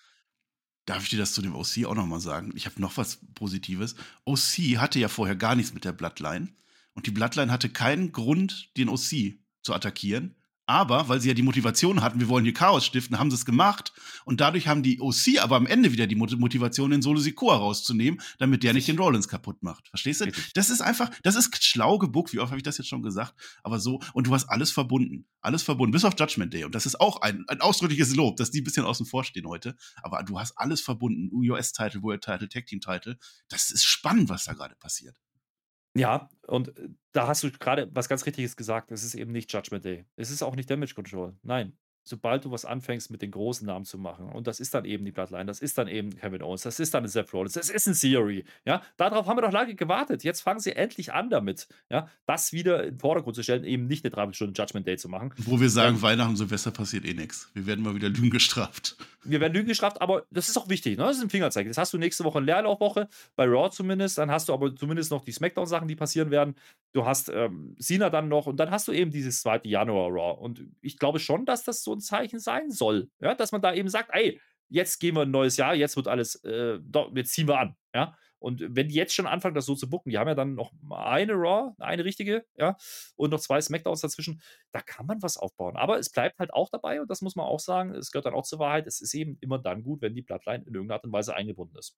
Darf ich dir das zu dem OC auch nochmal sagen? Ich habe noch was Positives. OC hatte ja vorher gar nichts mit der Bloodline. Und die Bloodline hatte keinen Grund, den OC zu attackieren. Aber weil sie ja die Motivation hatten, wir wollen hier Chaos stiften, haben sie es gemacht. Und dadurch haben die OC aber am Ende wieder die Motivation, den Solo Sikoa rauszunehmen, damit der nicht den Rollins kaputt macht. Verstehst du? Das ist einfach, das ist schlau gebuckt. Wie oft habe ich das jetzt schon gesagt? Aber so, und du hast alles verbunden. Alles verbunden, bis auf Judgment Day. Und das ist auch ein, ein ausdrückliches Lob, dass die ein bisschen außen vor stehen heute. Aber du hast alles verbunden. US-Title, World-Title, Tag-Team-Title. Das ist spannend, was da gerade passiert. Ja, und äh, da hast du gerade was ganz Richtiges gesagt. Es ist eben nicht Judgment Day. Es ist auch nicht Damage Control. Nein, sobald du was anfängst mit den großen Namen zu machen, und das ist dann eben die Bloodline, das ist dann eben Kevin Owens, das ist dann Seth Rollins, das ist ein Theory, ja, darauf haben wir doch lange gewartet. Jetzt fangen sie endlich an damit, ja, das wieder in den Vordergrund zu stellen, eben nicht eine 30 Stunden Judgment Day zu machen. Wo wir sagen, ähm, Weihnachten, Silvester passiert eh nichts. Wir werden mal wieder Lügen gestraft. Wir werden Lügen gestraft, aber das ist auch wichtig, ne? Das ist ein Fingerzeig. Das hast du nächste Woche eine Leerlaufwoche, bei Raw zumindest, dann hast du aber zumindest noch die Smackdown-Sachen, die passieren werden. Du hast ähm, Cena dann noch und dann hast du eben dieses zweite Januar Raw. Und ich glaube schon, dass das so Zeichen sein soll. Ja, dass man da eben sagt, ey, jetzt gehen wir ein neues Jahr, jetzt wird alles, äh, doch, jetzt ziehen wir an. Ja. Und wenn die jetzt schon anfangen, das so zu bucken, die haben ja dann noch eine Raw, eine richtige, ja, und noch zwei Smackdowns dazwischen, da kann man was aufbauen. Aber es bleibt halt auch dabei, und das muss man auch sagen, es gehört dann auch zur Wahrheit, es ist eben immer dann gut, wenn die Bloodline in irgendeiner Art und Weise eingebunden ist.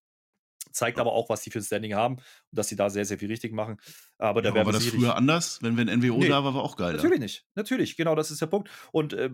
Zeigt aber auch, was die für ein Standing haben und dass sie da sehr, sehr viel richtig machen. Aber da ja, war das früher anders? Wenn, wenn NWO nee, da war, war auch geil. Natürlich nicht. Natürlich, genau, das ist der Punkt. Und äh,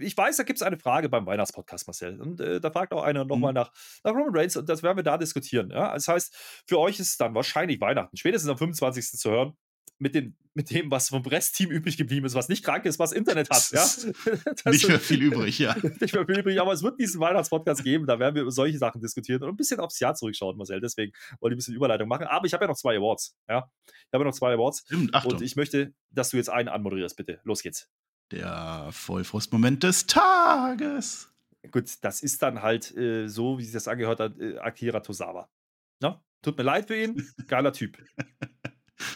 ich weiß, da gibt es eine Frage beim Weihnachtspodcast, Marcel. Und äh, da fragt auch einer nochmal mhm. nach, nach Roman Reigns und das werden wir da diskutieren. Ja? Das heißt, für euch ist es dann wahrscheinlich Weihnachten, spätestens am 25. zu hören mit dem, mit dem, was vom Restteam übrig geblieben ist, was nicht krank ist, was Internet hat. Ja? <laughs> nicht <laughs> mehr viel übrig, ja. <laughs> nicht mehr viel übrig, aber es wird diesen Weihnachtspodcast geben, da werden wir über solche Sachen diskutieren und ein bisschen aufs Jahr zurückschauen, Marcel. Deswegen wollte ich ein bisschen Überleitung machen. Aber ich habe ja noch zwei Awards. Ja? Ich habe ja noch zwei Awards. Stimmt, und ich möchte, dass du jetzt einen anmoderierst, bitte. Los geht's. Der Vollfrostmoment des Tages. Gut, das ist dann halt äh, so, wie sich das angehört hat, äh, Akira Tosawa. Ja? Tut mir leid für ihn, geiler Typ.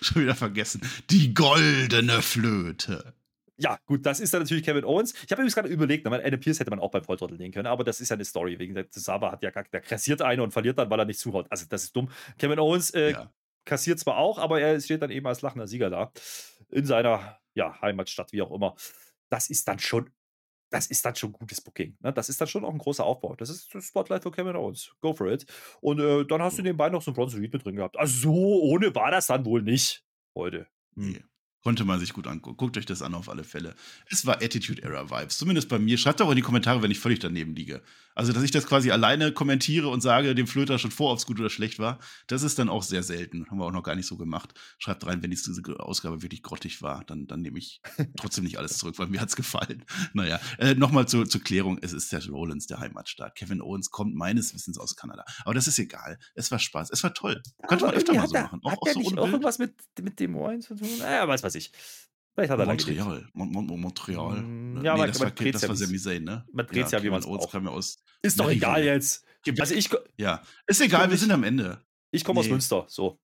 <laughs> Schon wieder vergessen. Die goldene Flöte. Ja, gut, das ist dann natürlich Kevin Owens. Ich habe übrigens gerade überlegt, Adam Pierce hätte man auch beim Volltrottel nehmen können, aber das ist ja eine Story. Wegen der Saba hat ja gar, der kassiert eine und verliert dann, weil er nicht zuhaut. Also, das ist dumm. Kevin Owens äh, ja. kassiert zwar auch, aber er steht dann eben als lachender Sieger da. In seiner ja, Heimatstadt, wie auch immer. Das ist dann schon das ist dann schon gutes Booking. Ne? Das ist dann schon auch ein großer Aufbau. Das ist das Spotlight für Kevin Owens. Go for it. Und äh, dann hast du nebenbei noch so ein Bronze Reed mit drin gehabt. Also so ohne war das dann wohl nicht heute. Hm. Konnte man sich gut angucken. Guckt euch das an auf alle Fälle. Es war Attitude Era Vibes. Zumindest bei mir. Schreibt doch in die Kommentare, wenn ich völlig daneben liege. Also, dass ich das quasi alleine kommentiere und sage dem Flöter schon vor, ob es gut oder schlecht war, das ist dann auch sehr selten. Haben wir auch noch gar nicht so gemacht. Schreibt rein, wenn diese Ausgabe wirklich grottig war, dann, dann nehme ich <laughs> trotzdem nicht alles zurück, weil mir hat es gefallen. <laughs> Naja, äh, nochmal zur, zur Klärung. Es ist der Rollins, der Heimatstaat. Kevin Owens kommt meines Wissens aus Kanada. Aber das ist egal. Es war Spaß. Es war toll. Könnte man öfter mal so machen. Auch, hat auch der so nicht auch irgendwas mit, mit dem Moines zu tun? Naja, weiß was ich. Vielleicht hat er Montreal. Mon Mon Montreal. Mm, ja, nee, aber das, war, das ja war Sami Zayn, ne? Man dreht ja, ja wie man es auch. Aus ist doch egal jetzt. Also ich, ja, ist egal, wir sind am Ende. Ich komme nee. aus Münster, so.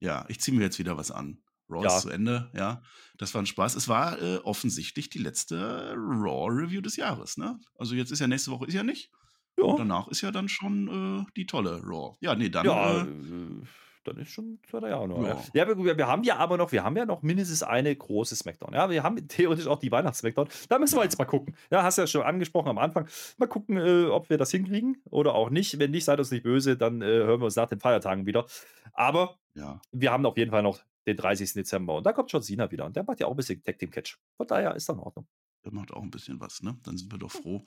Ja, ich ziehe mir jetzt wieder was an. Raw ja. ist zu Ende, ja. Das war ein Spaß. Es war äh, offensichtlich die letzte Raw-Review des Jahres, ne? Also jetzt ist ja nächste Woche, ist ja nicht. Ja. Und danach ist ja dann schon äh, die tolle Raw. Ja, nee, dann. Ja, äh, äh dann ist schon zweiter Januar. Ja, ja wir, wir, haben ja aber noch, wir haben ja noch mindestens eine große Smackdown. Ja, wir haben theoretisch auch die Weihnachts-Smackdown. Da müssen wir jetzt mal gucken. Ja, hast ja schon angesprochen am Anfang. Mal gucken, äh, ob wir das hinkriegen oder auch nicht. Wenn nicht, seid uns nicht böse, dann äh, hören wir uns nach den Feiertagen wieder. Aber ja. wir haben auf jeden Fall noch den 30. Dezember und da kommt schon Sina wieder und der macht ja auch ein bisschen Tag Team Catch. Von daher ist das in Ordnung. Macht auch ein bisschen was, ne? Dann sind wir doch froh.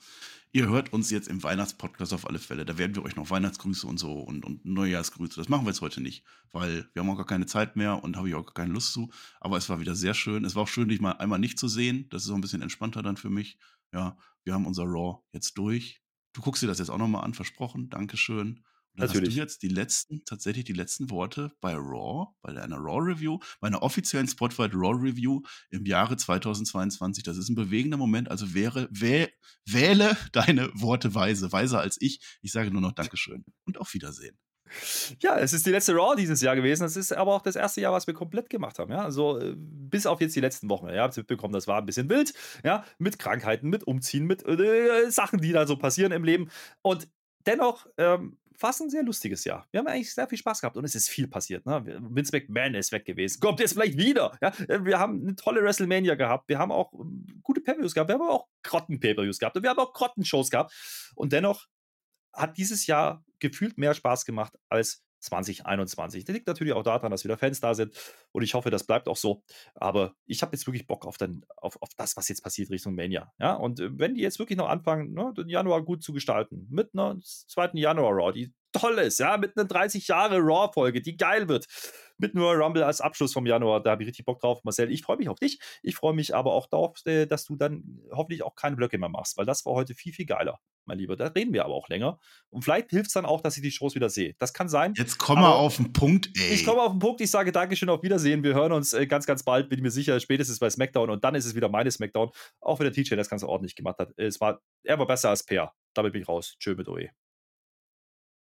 Ihr hört uns jetzt im Weihnachtspodcast auf alle Fälle. Da werden wir euch noch Weihnachtsgrüße und so und, und Neujahrsgrüße. Das machen wir jetzt heute nicht, weil wir haben auch gar keine Zeit mehr und habe ich auch gar keine Lust zu. Aber es war wieder sehr schön. Es war auch schön, dich mal einmal nicht zu sehen. Das ist auch ein bisschen entspannter dann für mich. Ja, wir haben unser Raw jetzt durch. Du guckst dir das jetzt auch nochmal an, versprochen. Dankeschön. Natürlich. hast du jetzt die letzten, tatsächlich die letzten Worte bei Raw, bei einer Raw-Review, bei einer offiziellen Spotify Raw-Review im Jahre 2022. Das ist ein bewegender Moment. Also wäre, wäh, wähle deine Worte weise, weiser als ich. Ich sage nur noch Dankeschön und auf Wiedersehen. Ja, es ist die letzte Raw dieses Jahr gewesen. Es ist aber auch das erste Jahr, was wir komplett gemacht haben. Ja, also bis auf jetzt die letzten Wochen. Ihr habt mitbekommen, das war ein bisschen wild. Ja, mit Krankheiten, mit Umziehen, mit äh, Sachen, die da so passieren im Leben. Und dennoch ähm, fast ein sehr lustiges Jahr. Wir haben eigentlich sehr viel Spaß gehabt und es ist viel passiert. Ne? Vince McMahon ist weg gewesen. Kommt jetzt vielleicht wieder. Ja? Äh, wir haben eine tolle WrestleMania gehabt. Wir haben auch ähm, gute Pay-Per-Views gehabt. Wir haben auch Grotten-Pay-Per-Views gehabt. Und wir haben auch Grotten-Shows gehabt. Und dennoch hat dieses Jahr gefühlt mehr Spaß gemacht als 2021. Das liegt natürlich auch daran, dass wieder Fans da sind und ich hoffe, das bleibt auch so. Aber ich habe jetzt wirklich Bock auf, den, auf, auf das, was jetzt passiert Richtung Mania. Ja, und äh, wenn die jetzt wirklich noch anfangen, ne, den Januar gut zu gestalten, mit einer zweiten Januar Raw, die toll ist, ja, mit einer 30 Jahre Raw-Folge, die geil wird, mit nur Rumble als Abschluss vom Januar, da habe ich richtig Bock drauf. Marcel, ich freue mich auf dich. Ich freue mich aber auch darauf, äh, dass du dann hoffentlich auch keine Blöcke mehr machst, weil das war heute viel, viel geiler mein Lieber. Da reden wir aber auch länger. Und vielleicht hilft es dann auch, dass ich die Shows wieder sehe. Das kann sein. Jetzt komm mal auf den Punkt, ey. Ich komme auf den Punkt. Ich sage Dankeschön, auf Wiedersehen. Wir hören uns äh, ganz, ganz bald, bin ich mir sicher, spätestens bei SmackDown. Und dann ist es wieder meine SmackDown. Auch wenn der TJ das Ganze ordentlich gemacht hat. Es war, er war besser als Per. Damit bin ich raus. Tschö mit OE.